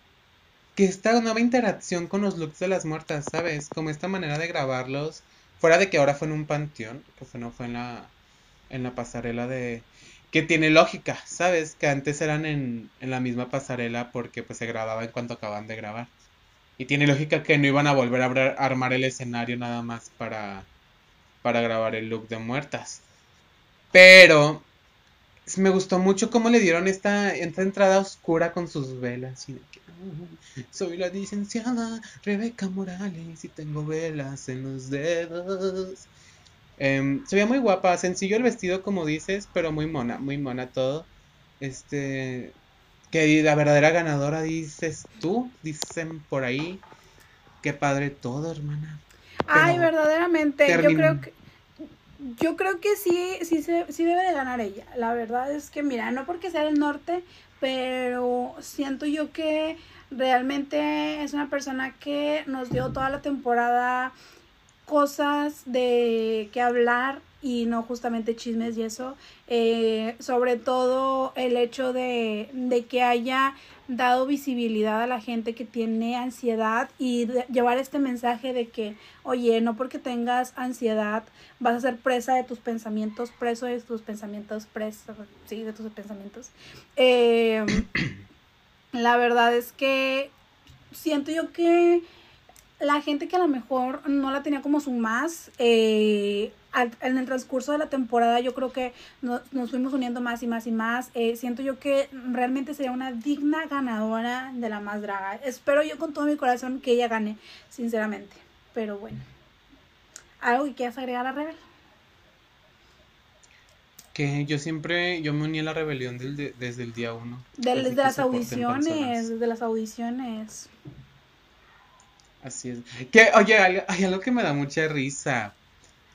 que esta nueva interacción con los looks de las muertas, ¿sabes? Como esta manera de grabarlos, fuera de que ahora fue en un panteón, que no fue en la, en la pasarela de... Que tiene lógica, ¿sabes? Que antes eran en, en la misma pasarela porque pues se grababa en cuanto acaban de grabar. Y tiene lógica que no iban a volver a armar el escenario nada más para, para grabar el look de muertas. Pero me gustó mucho cómo le dieron esta, esta entrada oscura con sus velas. soy la licenciada Rebeca Morales y tengo velas en los dedos. Em, se veía muy guapa, sencillo el vestido como dices, pero muy mona, muy mona todo. Este, que la verdadera ganadora dices tú, dicen por ahí. Qué padre todo, hermana. Ay, verdaderamente, yo creo que yo creo que sí, sí, se, sí debe de ganar ella. La verdad es que, mira, no porque sea del norte, pero siento yo que realmente es una persona que nos dio toda la temporada cosas de que hablar y no justamente chismes y eso. Eh, sobre todo el hecho de, de, que haya dado visibilidad a la gente que tiene ansiedad y llevar este mensaje de que, oye, no porque tengas ansiedad vas a ser presa de tus pensamientos, preso de tus pensamientos, preso, sí, de tus pensamientos. Eh, la verdad es que siento yo que la gente que a lo mejor no la tenía como su más, eh, en el transcurso de la temporada yo creo que nos, fuimos uniendo más y más y más. Eh, siento yo que realmente sería una digna ganadora de la más draga. Espero yo con todo mi corazón que ella gane, sinceramente. Pero bueno. ¿Algo que quieras agregar a Rebel? Que yo siempre, yo me uní a la rebelión desde el día uno. desde las audiciones, desde las audiciones. Así es. Que, oye, hay, algo que me da mucha risa.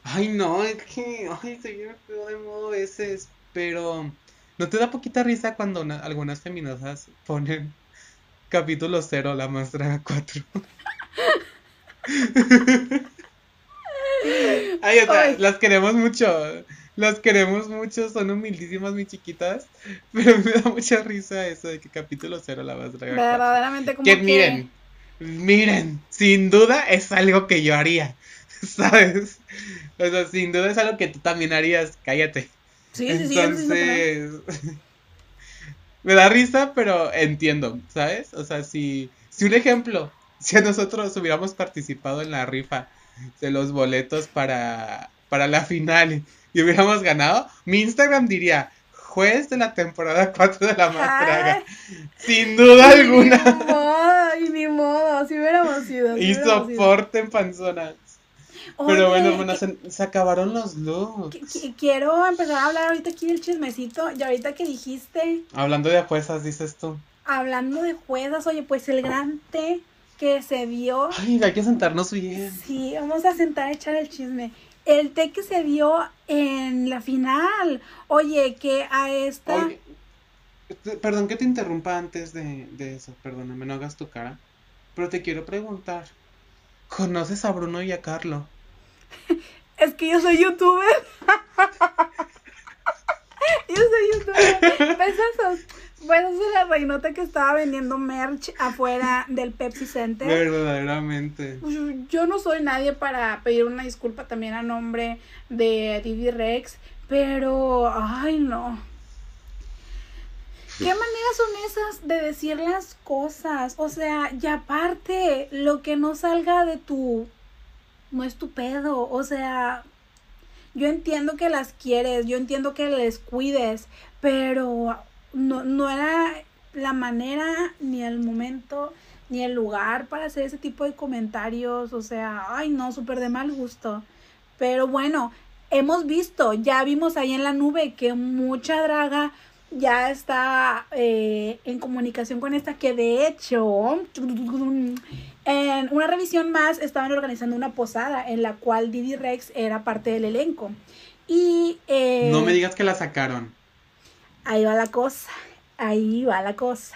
Ay, no, es que, ay, se viene de modo a veces, pero ¿no te da poquita risa cuando algunas feminosas ponen capítulo cero, la más draga 4? Ay, o las queremos mucho. Las queremos mucho, son humildísimas, mis chiquitas. Pero me da mucha risa eso de que capítulo cero la más draga. Verdaderamente como que... miren, miren, sin duda es algo que yo haría. ¿Sabes? O sea, sin duda es algo que tú también harías. Cállate. Sí, sí, Entonces, me da risa, pero entiendo, ¿sabes? O sea, si, si un ejemplo, si nosotros hubiéramos participado en la rifa de los boletos para, para la final y hubiéramos ganado, mi Instagram diría juez de la temporada 4 de la Mastraga. Sin duda alguna. Sido. y soporten panzonas. Pero bueno, hermana, se, acabaron los looks. Quiero empezar a hablar ahorita aquí del chismecito. Y ahorita que dijiste. Hablando de juezas, dices tú. Hablando de juezas, oye, pues el gran té que se dio. Ay, hay que sentarnos bien. Sí, vamos a sentar a echar el chisme. El té que se dio en la final. Oye, que a esta. perdón que te interrumpa antes de, de eso, perdóname, no hagas tu cara. Pero te quiero preguntar. ¿Conoces a Bruno y a Carlo? es que yo soy youtuber. yo soy youtuber. ¿Ves Bueno, soy la reinota que estaba vendiendo merch afuera del Pepsi Center. Verdaderamente. Pues, yo no soy nadie para pedir una disculpa también a nombre de Didi Rex, pero, ay no. ¿Qué maneras son esas de decir las cosas? O sea, y aparte, lo que no salga de tu... no es tu pedo. O sea, yo entiendo que las quieres, yo entiendo que les cuides, pero no, no era la manera, ni el momento, ni el lugar para hacer ese tipo de comentarios. O sea, ay no, súper de mal gusto. Pero bueno, hemos visto, ya vimos ahí en la nube que mucha draga ya está eh, en comunicación con esta que de hecho en una revisión más estaban organizando una posada en la cual Didi Rex era parte del elenco. Y eh, no me digas que la sacaron. Ahí va la cosa ahí va la cosa.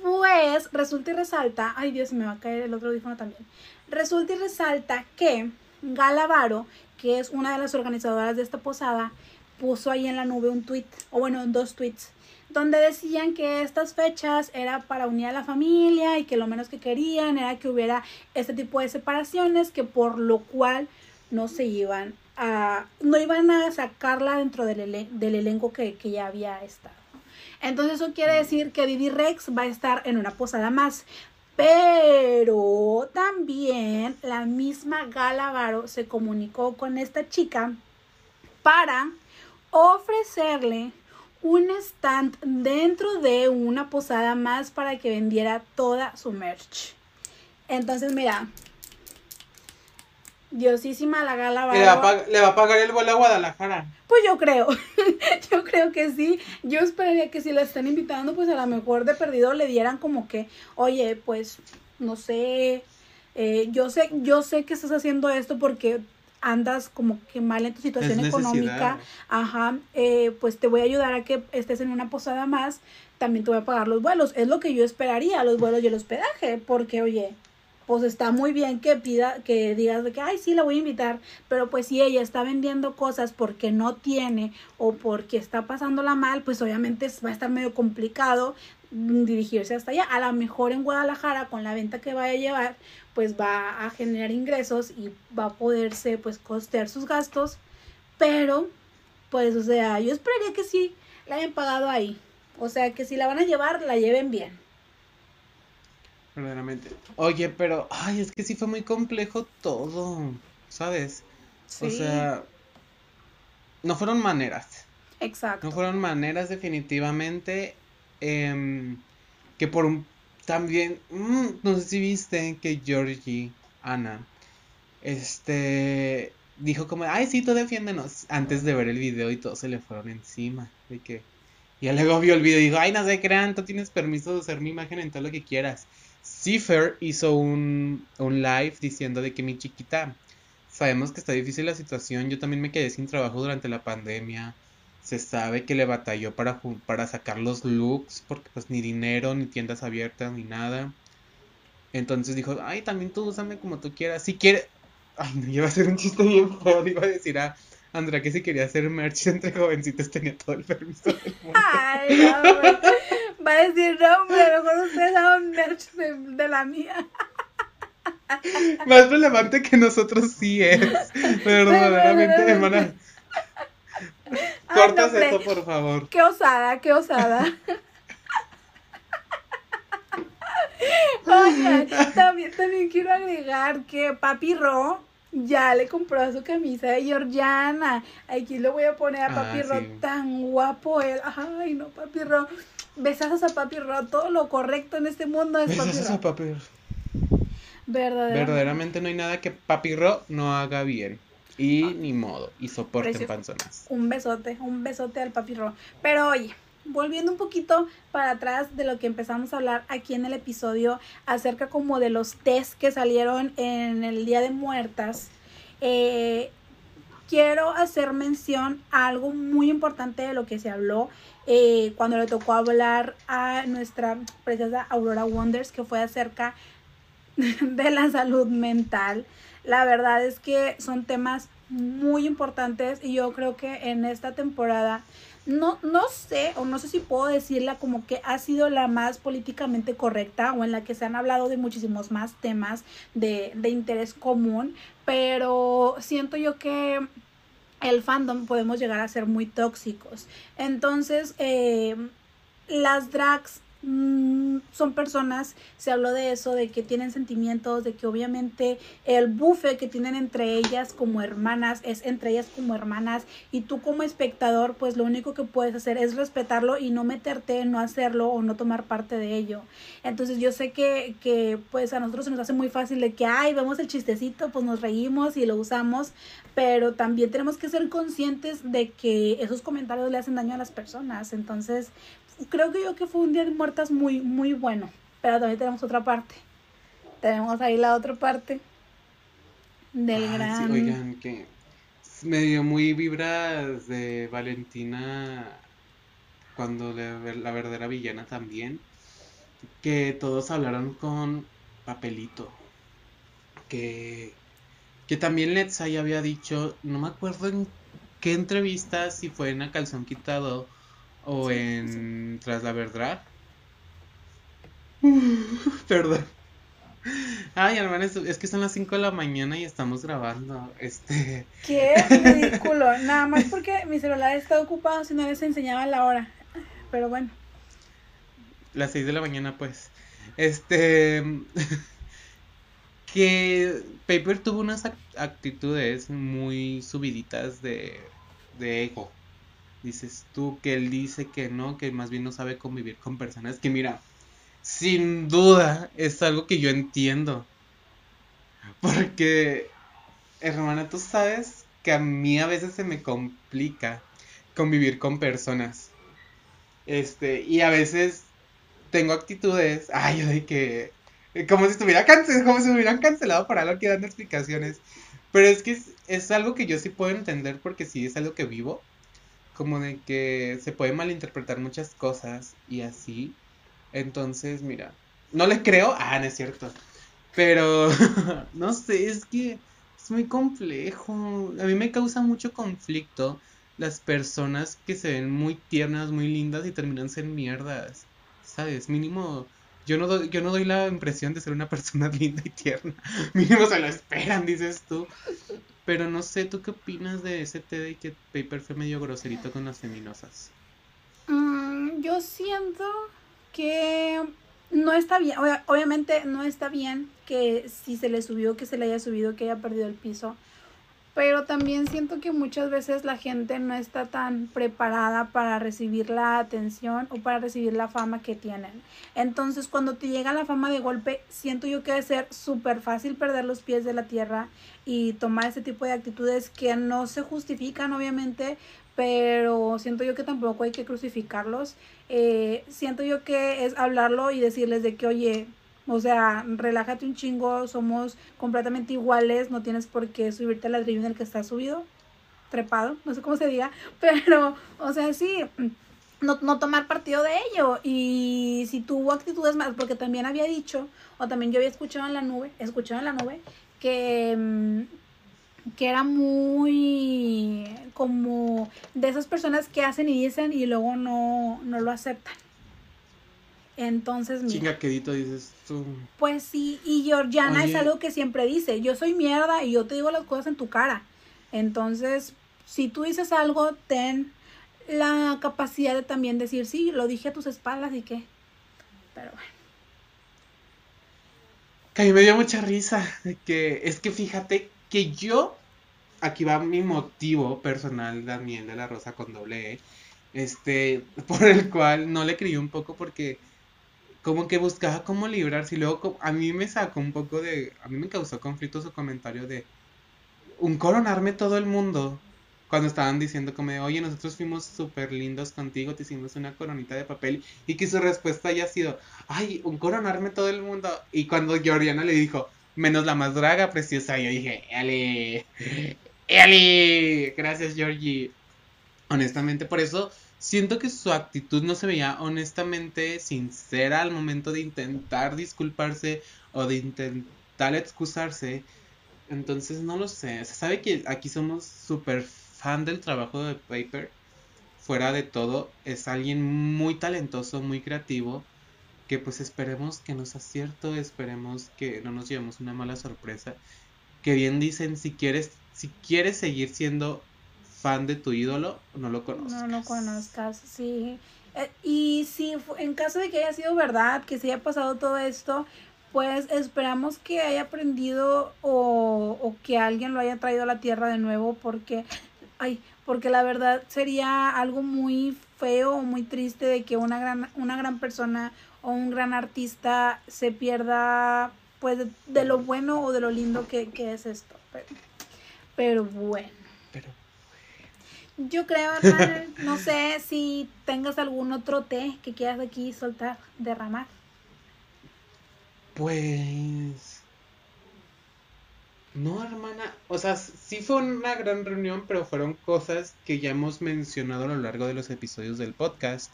Pues resulta y resalta ay Dios me va a caer el otro audífono también. Resulta y resalta que Galavaro que es una de las organizadoras de esta posada puso ahí en la nube un tweet, o bueno, dos tweets, donde decían que estas fechas era para unir a la familia y que lo menos que querían era que hubiera este tipo de separaciones, que por lo cual no se iban a, no iban a sacarla dentro del, elenco que, que ya había estado. Entonces eso quiere decir que Didi Rex va a estar en una posada más. Pero también la misma Galavaro se comunicó con esta chica para ofrecerle un stand dentro de una posada más para que vendiera toda su merch. Entonces, mira, Diosísima la gala ¿Le va, a pagar el vuelo a Guadalajara? Pues yo creo, yo creo que sí. Yo esperaría que si la están invitando, pues a lo mejor de perdido le dieran como que, oye, pues, no sé, eh, yo sé, yo sé que estás haciendo esto porque andas como que mal en tu situación económica, ajá, eh, pues te voy a ayudar a que estés en una posada más, también te voy a pagar los vuelos. Es lo que yo esperaría, los vuelos y el hospedaje, porque oye, pues está muy bien que pida, que digas de que, ay, sí, la voy a invitar, pero pues si ella está vendiendo cosas porque no tiene o porque está pasándola mal, pues obviamente va a estar medio complicado dirigirse hasta allá. A lo mejor en Guadalajara, con la venta que vaya a llevar, pues va a generar ingresos y va a poderse pues costear sus gastos, pero pues o sea, yo esperaría que sí la hayan pagado ahí. O sea, que si la van a llevar, la lleven bien. Verdaderamente. Oye, pero, ay, es que sí fue muy complejo todo, ¿sabes? O sea, no fueron maneras. Exacto. No fueron maneras definitivamente. Em, que por un también, mm, no sé si viste que Georgie, Ana, este, dijo como, ay, sí, tú defiéndenos, antes de ver el video y todos se le fueron encima, de que, y luego vio el video y dijo, ay, no sé, crean, tú tienes permiso de usar mi imagen en todo lo que quieras. Cipher hizo un, un live diciendo de que mi chiquita, sabemos que está difícil la situación, yo también me quedé sin trabajo durante la pandemia, se sabe que le batalló para, para sacar los looks, porque pues ni dinero, ni tiendas abiertas, ni nada. Entonces dijo, ay, también tú úsame como tú quieras. Si quieres... Ay, no, iba a ser un chiste bien feo. Iba a decir a Andrea que si quería hacer merch entre jovencitos tenía todo el permiso del mundo. Ay, no, Va a decir, no, hombre, mejor ustedes hagan merch de, de la mía. Más relevante que nosotros sí es. Verdaderamente, hermana. Cortas esto, por favor. Qué osada, qué osada. Oye, también, también quiero agregar que Papi Ro ya le compró su camisa de Georgiana. Aquí lo voy a poner a ah, Papi Ro, tan guapo él. Ay, no, Papi Ro. Besazos a Papi Ro. Todo lo correcto en este mundo es Papi Ro. a Papi Ro. Verdaderamente. no hay nada que Papi Ro no haga bien. Y ah. ni modo, y soporten panzonas. Un besote, un besote al Papi Ro. Pero oye, volviendo un poquito para atrás de lo que empezamos a hablar aquí en el episodio acerca como de los test que salieron en el Día de Muertas, eh, quiero hacer mención a algo muy importante de lo que se habló eh, cuando le tocó hablar a nuestra preciosa Aurora Wonders, que fue acerca de la salud mental. La verdad es que son temas muy importantes y yo creo que en esta temporada no, no sé, o no sé si puedo decirla como que ha sido la más políticamente correcta o en la que se han hablado de muchísimos más temas de, de interés común, pero siento yo que el fandom podemos llegar a ser muy tóxicos. Entonces, eh, las drags Mm, son personas, se habló de eso, de que tienen sentimientos, de que obviamente el bufe que tienen entre ellas como hermanas es entre ellas como hermanas y tú como espectador pues lo único que puedes hacer es respetarlo y no meterte, no hacerlo o no tomar parte de ello. Entonces yo sé que, que pues a nosotros se nos hace muy fácil de que, ay, vemos el chistecito, pues nos reímos y lo usamos, pero también tenemos que ser conscientes de que esos comentarios le hacen daño a las personas. Entonces, creo que yo que fue un día de muertas muy, muy bueno. Pero también tenemos otra parte. Tenemos ahí la otra parte del gran. oigan, que me dio muy vibras de Valentina cuando la verdadera villana también. Que todos hablaron con papelito. Que, que también Let's ya había dicho, no me acuerdo en qué entrevista, si fue en A Calzón Quitado o en Tras la Verdad. Perdón. Ay, hermano, es, que son las 5 de la mañana y estamos grabando. Este. Qué ridículo. Nada más porque mi celular está ocupado, si no les enseñaba la hora. Pero bueno. Las 6 de la mañana, pues. Este. que Paper tuvo unas actitudes muy subiditas de, de ego dices tú que él dice que no, que más bien no sabe convivir con personas que mira, sin duda es algo que yo entiendo. Porque, hermana, tú sabes que a mí a veces se me complica convivir con personas. Este, y a veces tengo actitudes, ay, de que como si estuviera cancelado, como si me hubieran cancelado por algo que dan explicaciones. Pero es que es, es, algo que yo sí puedo entender porque sí es algo que vivo como de que se puede malinterpretar muchas cosas y así. Entonces, mira, no le creo, ah, no es cierto. Pero, no sé, es que es muy complejo. A mí me causa mucho conflicto las personas que se ven muy tiernas, muy lindas y terminan ser mierdas. ¿Sabes? Mínimo, yo no, doy, yo no doy la impresión de ser una persona linda y tierna. Mínimo se lo esperan, dices tú. Pero no sé, ¿tú qué opinas de ese té de que Paper fue medio groserito con las feminosas? Mm, yo siento que no está bien, obviamente no está bien que si se le subió, que se le haya subido, que haya perdido el piso pero también siento que muchas veces la gente no está tan preparada para recibir la atención o para recibir la fama que tienen. Entonces, cuando te llega la fama de golpe, siento yo que debe ser súper fácil perder los pies de la tierra y tomar ese tipo de actitudes que no se justifican, obviamente, pero siento yo que tampoco hay que crucificarlos. Eh, siento yo que es hablarlo y decirles de que, oye, o sea, relájate un chingo, somos completamente iguales, no tienes por qué subirte al ladrillo en el que estás subido, trepado, no sé cómo se diga, pero, o sea, sí, no, no tomar partido de ello. Y si tuvo actitudes más, porque también había dicho, o también yo había escuchado en la nube, escuchado en la nube, que, mm, que era muy como de esas personas que hacen y dicen y luego no, no lo aceptan. Entonces, mira. Chinga, dices tú. Pues sí, y Georgiana es algo que siempre dice, yo soy mierda y yo te digo las cosas en tu cara. Entonces, si tú dices algo, ten la capacidad de también decir, sí, lo dije a tus espaldas y qué. Pero bueno. Que a mí me dio mucha risa. Que es que fíjate que yo, aquí va mi motivo personal también de la rosa con doble E, este, por el cual no le creí un poco porque como que buscaba cómo librarse y luego a mí me sacó un poco de, a mí me causó conflicto su comentario de un coronarme todo el mundo cuando estaban diciendo como oye, nosotros fuimos súper lindos contigo, te hicimos una coronita de papel y que su respuesta haya sido, ay, un coronarme todo el mundo y cuando Georgiana le dijo, menos la más draga, preciosa, yo dije, Ale, Ale, gracias Georgie. Honestamente, por eso siento que su actitud no se veía honestamente sincera al momento de intentar disculparse o de intentar excusarse. Entonces no lo sé. Se sabe que aquí somos súper fan del trabajo de Paper. Fuera de todo, es alguien muy talentoso, muy creativo. Que pues esperemos que nos acierto, esperemos que no nos llevemos una mala sorpresa. Que bien dicen, si quieres, si quieres seguir siendo fan de tu ídolo, no lo conozcas. No lo conozcas, sí. Eh, y si en caso de que haya sido verdad, que se haya pasado todo esto, pues esperamos que haya aprendido o, o, que alguien lo haya traído a la tierra de nuevo porque, ay, porque la verdad sería algo muy feo o muy triste de que una gran, una gran persona o un gran artista se pierda pues de, lo bueno o de lo lindo que, que es esto. Pero, pero bueno. Yo creo, no sé si tengas algún otro té que quieras aquí soltar, derramar. Pues... No, hermana. O sea, sí fue una gran reunión, pero fueron cosas que ya hemos mencionado a lo largo de los episodios del podcast.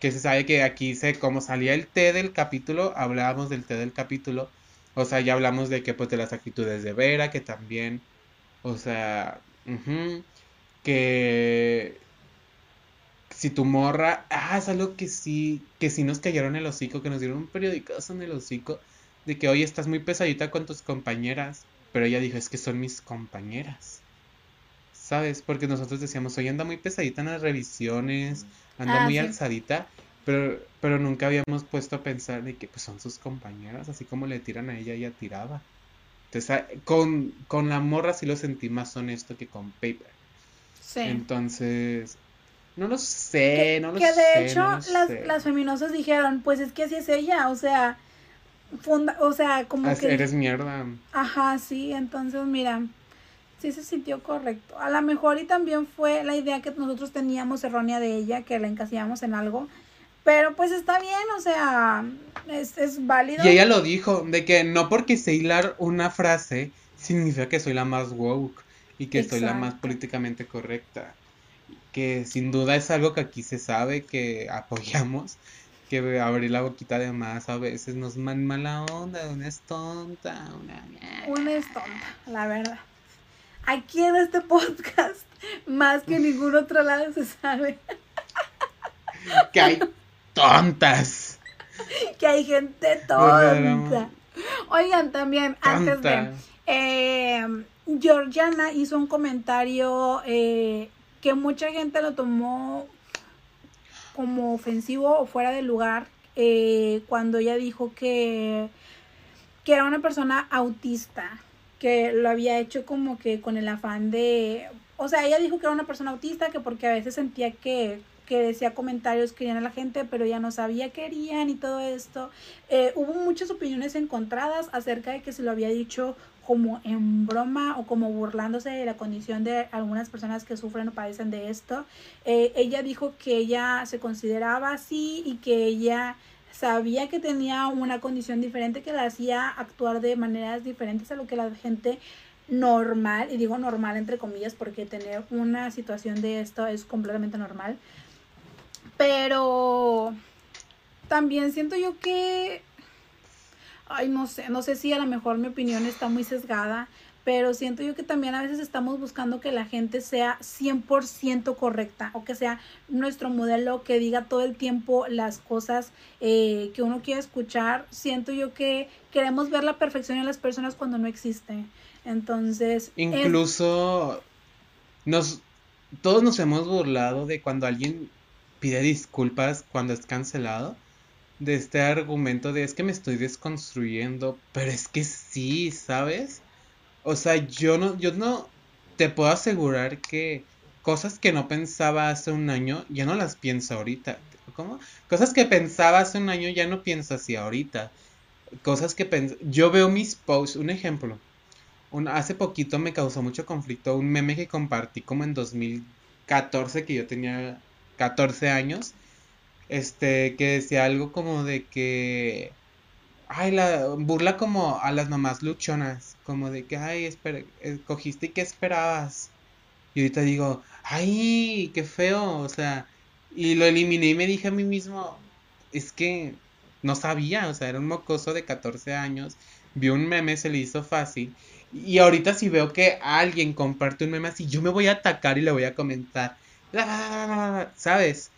Que se sabe que aquí se, como salía el té del capítulo, hablábamos del té del capítulo. O sea, ya hablamos de que pues de las actitudes de Vera, que también, o sea, que si tu morra, ah, es algo que sí, que sí nos cayeron el hocico, que nos dieron un periodicazo en el hocico, de que hoy estás muy pesadita con tus compañeras, pero ella dijo, es que son mis compañeras. ¿Sabes? Porque nosotros decíamos, hoy anda muy pesadita en las revisiones, anda ah, muy alzadita, pero, pero nunca habíamos puesto a pensar de que pues son sus compañeras, así como le tiran a ella, ella tiraba. Entonces, ah, con, con la morra sí lo sentí más honesto que con Paper. Entonces, no lo sé, no lo sé. Que de hecho las, las feminosas dijeron, pues es que así es ella, o sea, funda, o sea, como que... Eres mierda. Ajá, sí, entonces mira, sí se sintió correcto. A lo mejor y también fue la idea que nosotros teníamos errónea de ella, que la encasillamos en algo. Pero pues está bien, o sea, es, es válido. Y ella lo dijo, de que no porque sé hilar una frase significa que soy la más woke y que soy la más políticamente correcta. Que sin duda es algo que aquí se sabe, que apoyamos, que abrir la boquita de más a veces nos man mala onda, una es tonta, una... Una es tonta, la verdad. Aquí en este podcast, más que en ningún otro lado se sabe. que hay tontas. que hay gente tonta. Oigan, también, antes de... Eh, Georgiana hizo un comentario eh, que mucha gente lo tomó como ofensivo o fuera de lugar eh, cuando ella dijo que, que era una persona autista, que lo había hecho como que con el afán de... O sea, ella dijo que era una persona autista, que porque a veces sentía que que decía comentarios querían a la gente, pero ya no sabía qué querían y todo esto. Eh, hubo muchas opiniones encontradas acerca de que se lo había dicho como en broma o como burlándose de la condición de algunas personas que sufren o padecen de esto. Eh, ella dijo que ella se consideraba así y que ella sabía que tenía una condición diferente que la hacía actuar de maneras diferentes a lo que la gente normal, y digo normal entre comillas porque tener una situación de esto es completamente normal, pero también siento yo que, ay, no sé, no sé si a lo mejor mi opinión está muy sesgada, pero siento yo que también a veces estamos buscando que la gente sea 100% correcta o que sea nuestro modelo que diga todo el tiempo las cosas eh, que uno quiere escuchar. Siento yo que queremos ver la perfección en las personas cuando no existe. Entonces... Incluso nos... Todos nos hemos burlado de cuando alguien pide disculpas cuando es cancelado de este argumento de es que me estoy desconstruyendo, pero es que sí, ¿sabes? O sea, yo no, yo no te puedo asegurar que cosas que no pensaba hace un año ya no las pienso ahorita. ¿Cómo? Cosas que pensaba hace un año ya no pienso así ahorita. Cosas que pens yo veo mis posts, un ejemplo. Un, hace poquito me causó mucho conflicto un meme que compartí como en 2014 que yo tenía 14 años. Este que decía algo como de que ay, la burla como a las mamás luchonas, como de que, ay, espera, eh, cogiste y qué esperabas. Y ahorita digo, ay, qué feo, o sea, y lo eliminé y me dije a mí mismo, es que no sabía, o sea, era un mocoso de 14 años, vio un meme, se le hizo fácil. Y ahorita si veo que alguien comparte un meme así, yo me voy a atacar y le voy a comentar, ¿sabes?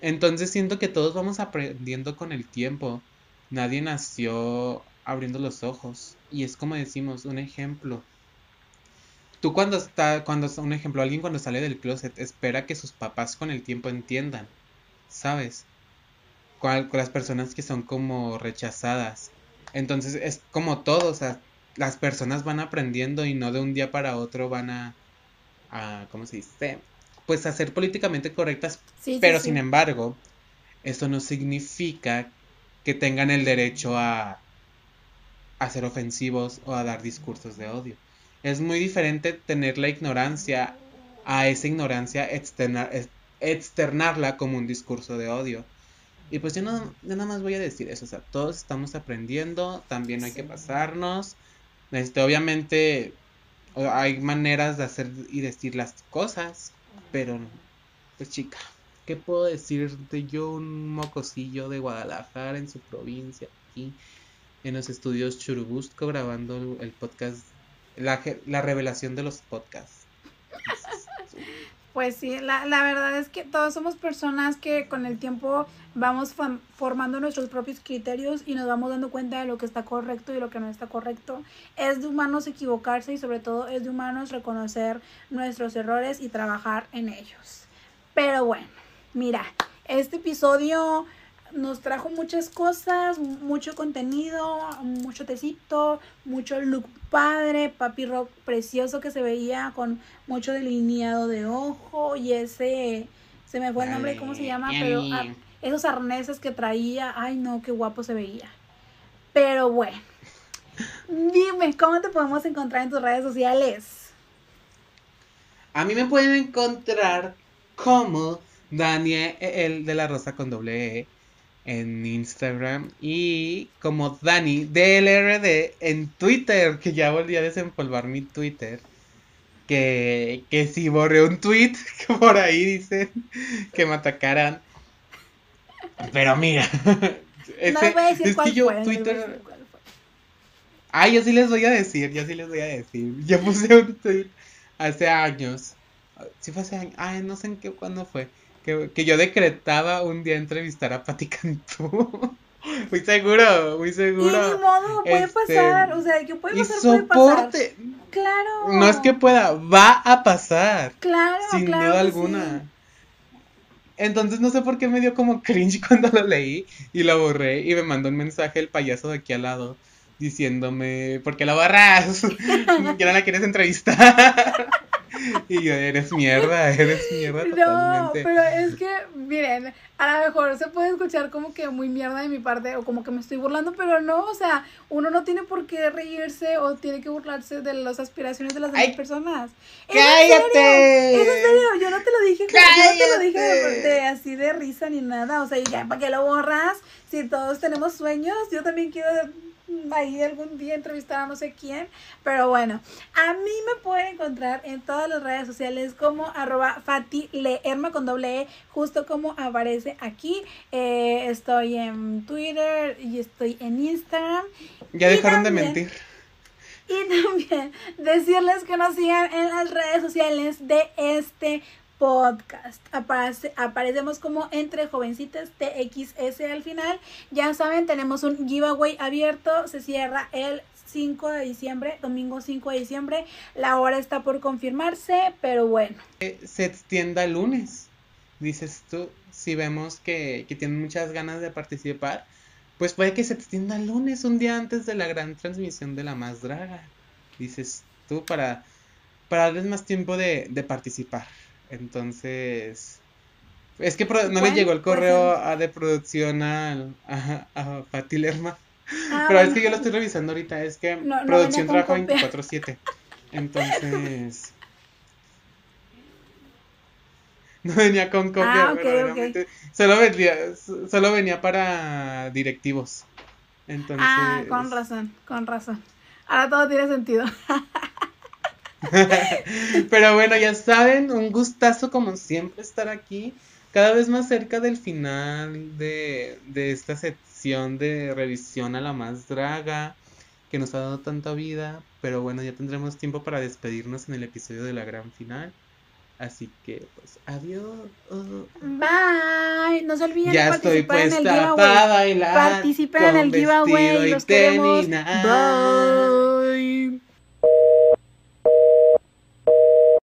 Entonces siento que todos vamos aprendiendo con el tiempo. Nadie nació abriendo los ojos. Y es como decimos, un ejemplo. Tú cuando está, cuando un ejemplo, alguien cuando sale del closet espera que sus papás con el tiempo entiendan, ¿sabes? Con, las personas que son como rechazadas. Entonces es como todo, las personas van aprendiendo y no de un día para otro van a, a ¿cómo se dice? Pues a ser políticamente correctas, pero sin embargo, eso no significa que tengan el derecho a, a ser ofensivos o a dar discursos de odio. Es muy diferente tener la ignorancia a esa ignorancia externar, externarla como un discurso de odio. Y pues yo, no, nada más voy a decir eso, o sea, todos estamos aprendiendo, también hay que pasarnos. Este, obviamente hay maneras de hacer y decir las cosas, pero pues chica, ¿Qué puedo decir de yo, un mocosillo de Guadalajara en su provincia, aquí en los estudios Churubusco, grabando el, podcast, la, la, revelación de los podcasts? Pues sí, la, la verdad es que todos somos personas que con el tiempo vamos formando nuestros propios criterios y nos vamos dando cuenta de lo que está correcto y lo que no está correcto. Es de humanos equivocarse y sobre todo es de humanos reconocer nuestros errores y trabajar en ellos. Pero bueno, Mira, este episodio nos trajo muchas cosas, mucho contenido, mucho tecito, mucho look padre, papi rock precioso que se veía con mucho delineado de ojo y ese, se me fue el nombre, ¿cómo se llama? Pero ah, esos arneses que traía, ay no, qué guapo se veía. Pero bueno, dime, ¿cómo te podemos encontrar en tus redes sociales? A mí me pueden encontrar como Daniel el de la Rosa con doble E en Instagram y como Dani DLRD en Twitter, que ya volví a desempolvar mi Twitter. Que, que si borré un tweet, que por ahí dicen que me atacaran. Pero mira, ese, es que yo Twitter... Ay, yo sí les voy a decir, yo sí les voy a decir. Yo puse un tweet hace años. Sí fue hace años. Ay, no sé en qué, cuándo fue que, yo decretaba un día entrevistar a Pati Cantú. muy seguro, muy seguro. Y ni modo, puede este, pasar. O sea, que puede pasar, puede pasar. Claro. No es que pueda, va a pasar. Claro, sin duda alguna. Entonces no sé por qué me dio como cringe cuando lo leí y lo borré y me mandó un mensaje el payaso de aquí al lado diciéndome, ¿por qué la borras? ya no la quieres entrevistar. y yo, eres mierda, eres mierda No, pero es que, miren, a lo mejor se puede escuchar como que muy mierda de mi parte o como que me estoy burlando, pero no, o sea, uno no tiene por qué reírse o tiene que burlarse de las aspiraciones de las demás personas. ¡Cállate! ¿Es en serio? Yo no te lo dije, yo no te lo dije de, así de risa ni nada, o sea, ya, ¿para qué lo borras? Si todos tenemos sueños, yo también quiero ahí algún día entrevistar a no sé quién. Pero bueno, a mí me pueden encontrar en todas las redes sociales como arroba Fati con doble E, justo como aparece aquí. Eh, estoy en Twitter y estoy en Instagram. Ya dejaron de mentir. Y también decirles que nos sigan en las redes sociales de este podcast. aparecemos como entre jovencitas TXS al final. Ya saben, tenemos un giveaway abierto. Se cierra el 5 de diciembre, domingo 5 de diciembre. La hora está por confirmarse, pero bueno. Se extienda el lunes, dices tú. Si vemos que, que tienen muchas ganas de participar, pues puede que se extienda el lunes, un día antes de la gran transmisión de la más draga. Dices tú, para, para darles más tiempo de, de participar. Entonces, Es que no le llegó el correo a, de producción a, a, a Pati Lerma. Ah, Pero es que yo lo estoy revisando ahorita, es que producción trabaja 24-7. Entonces. No venía con copia, ah, Solo, venía, solo venía para directivos. Entonces... Ah, con razón, con razón. Ahora todo tiene sentido. Pero bueno, ya saben, un gustazo como siempre estar aquí, cada vez más cerca del final de, de esta sección de revisión a la más draga que nos ha dado tanta vida. Pero bueno, ya tendremos tiempo para despedirnos en el episodio de la gran final. Así que, pues, adiós. Bye. No se olviden ya de participar estoy puesta en el giveaway. Participen en el giveaway. Los queremos. Bye.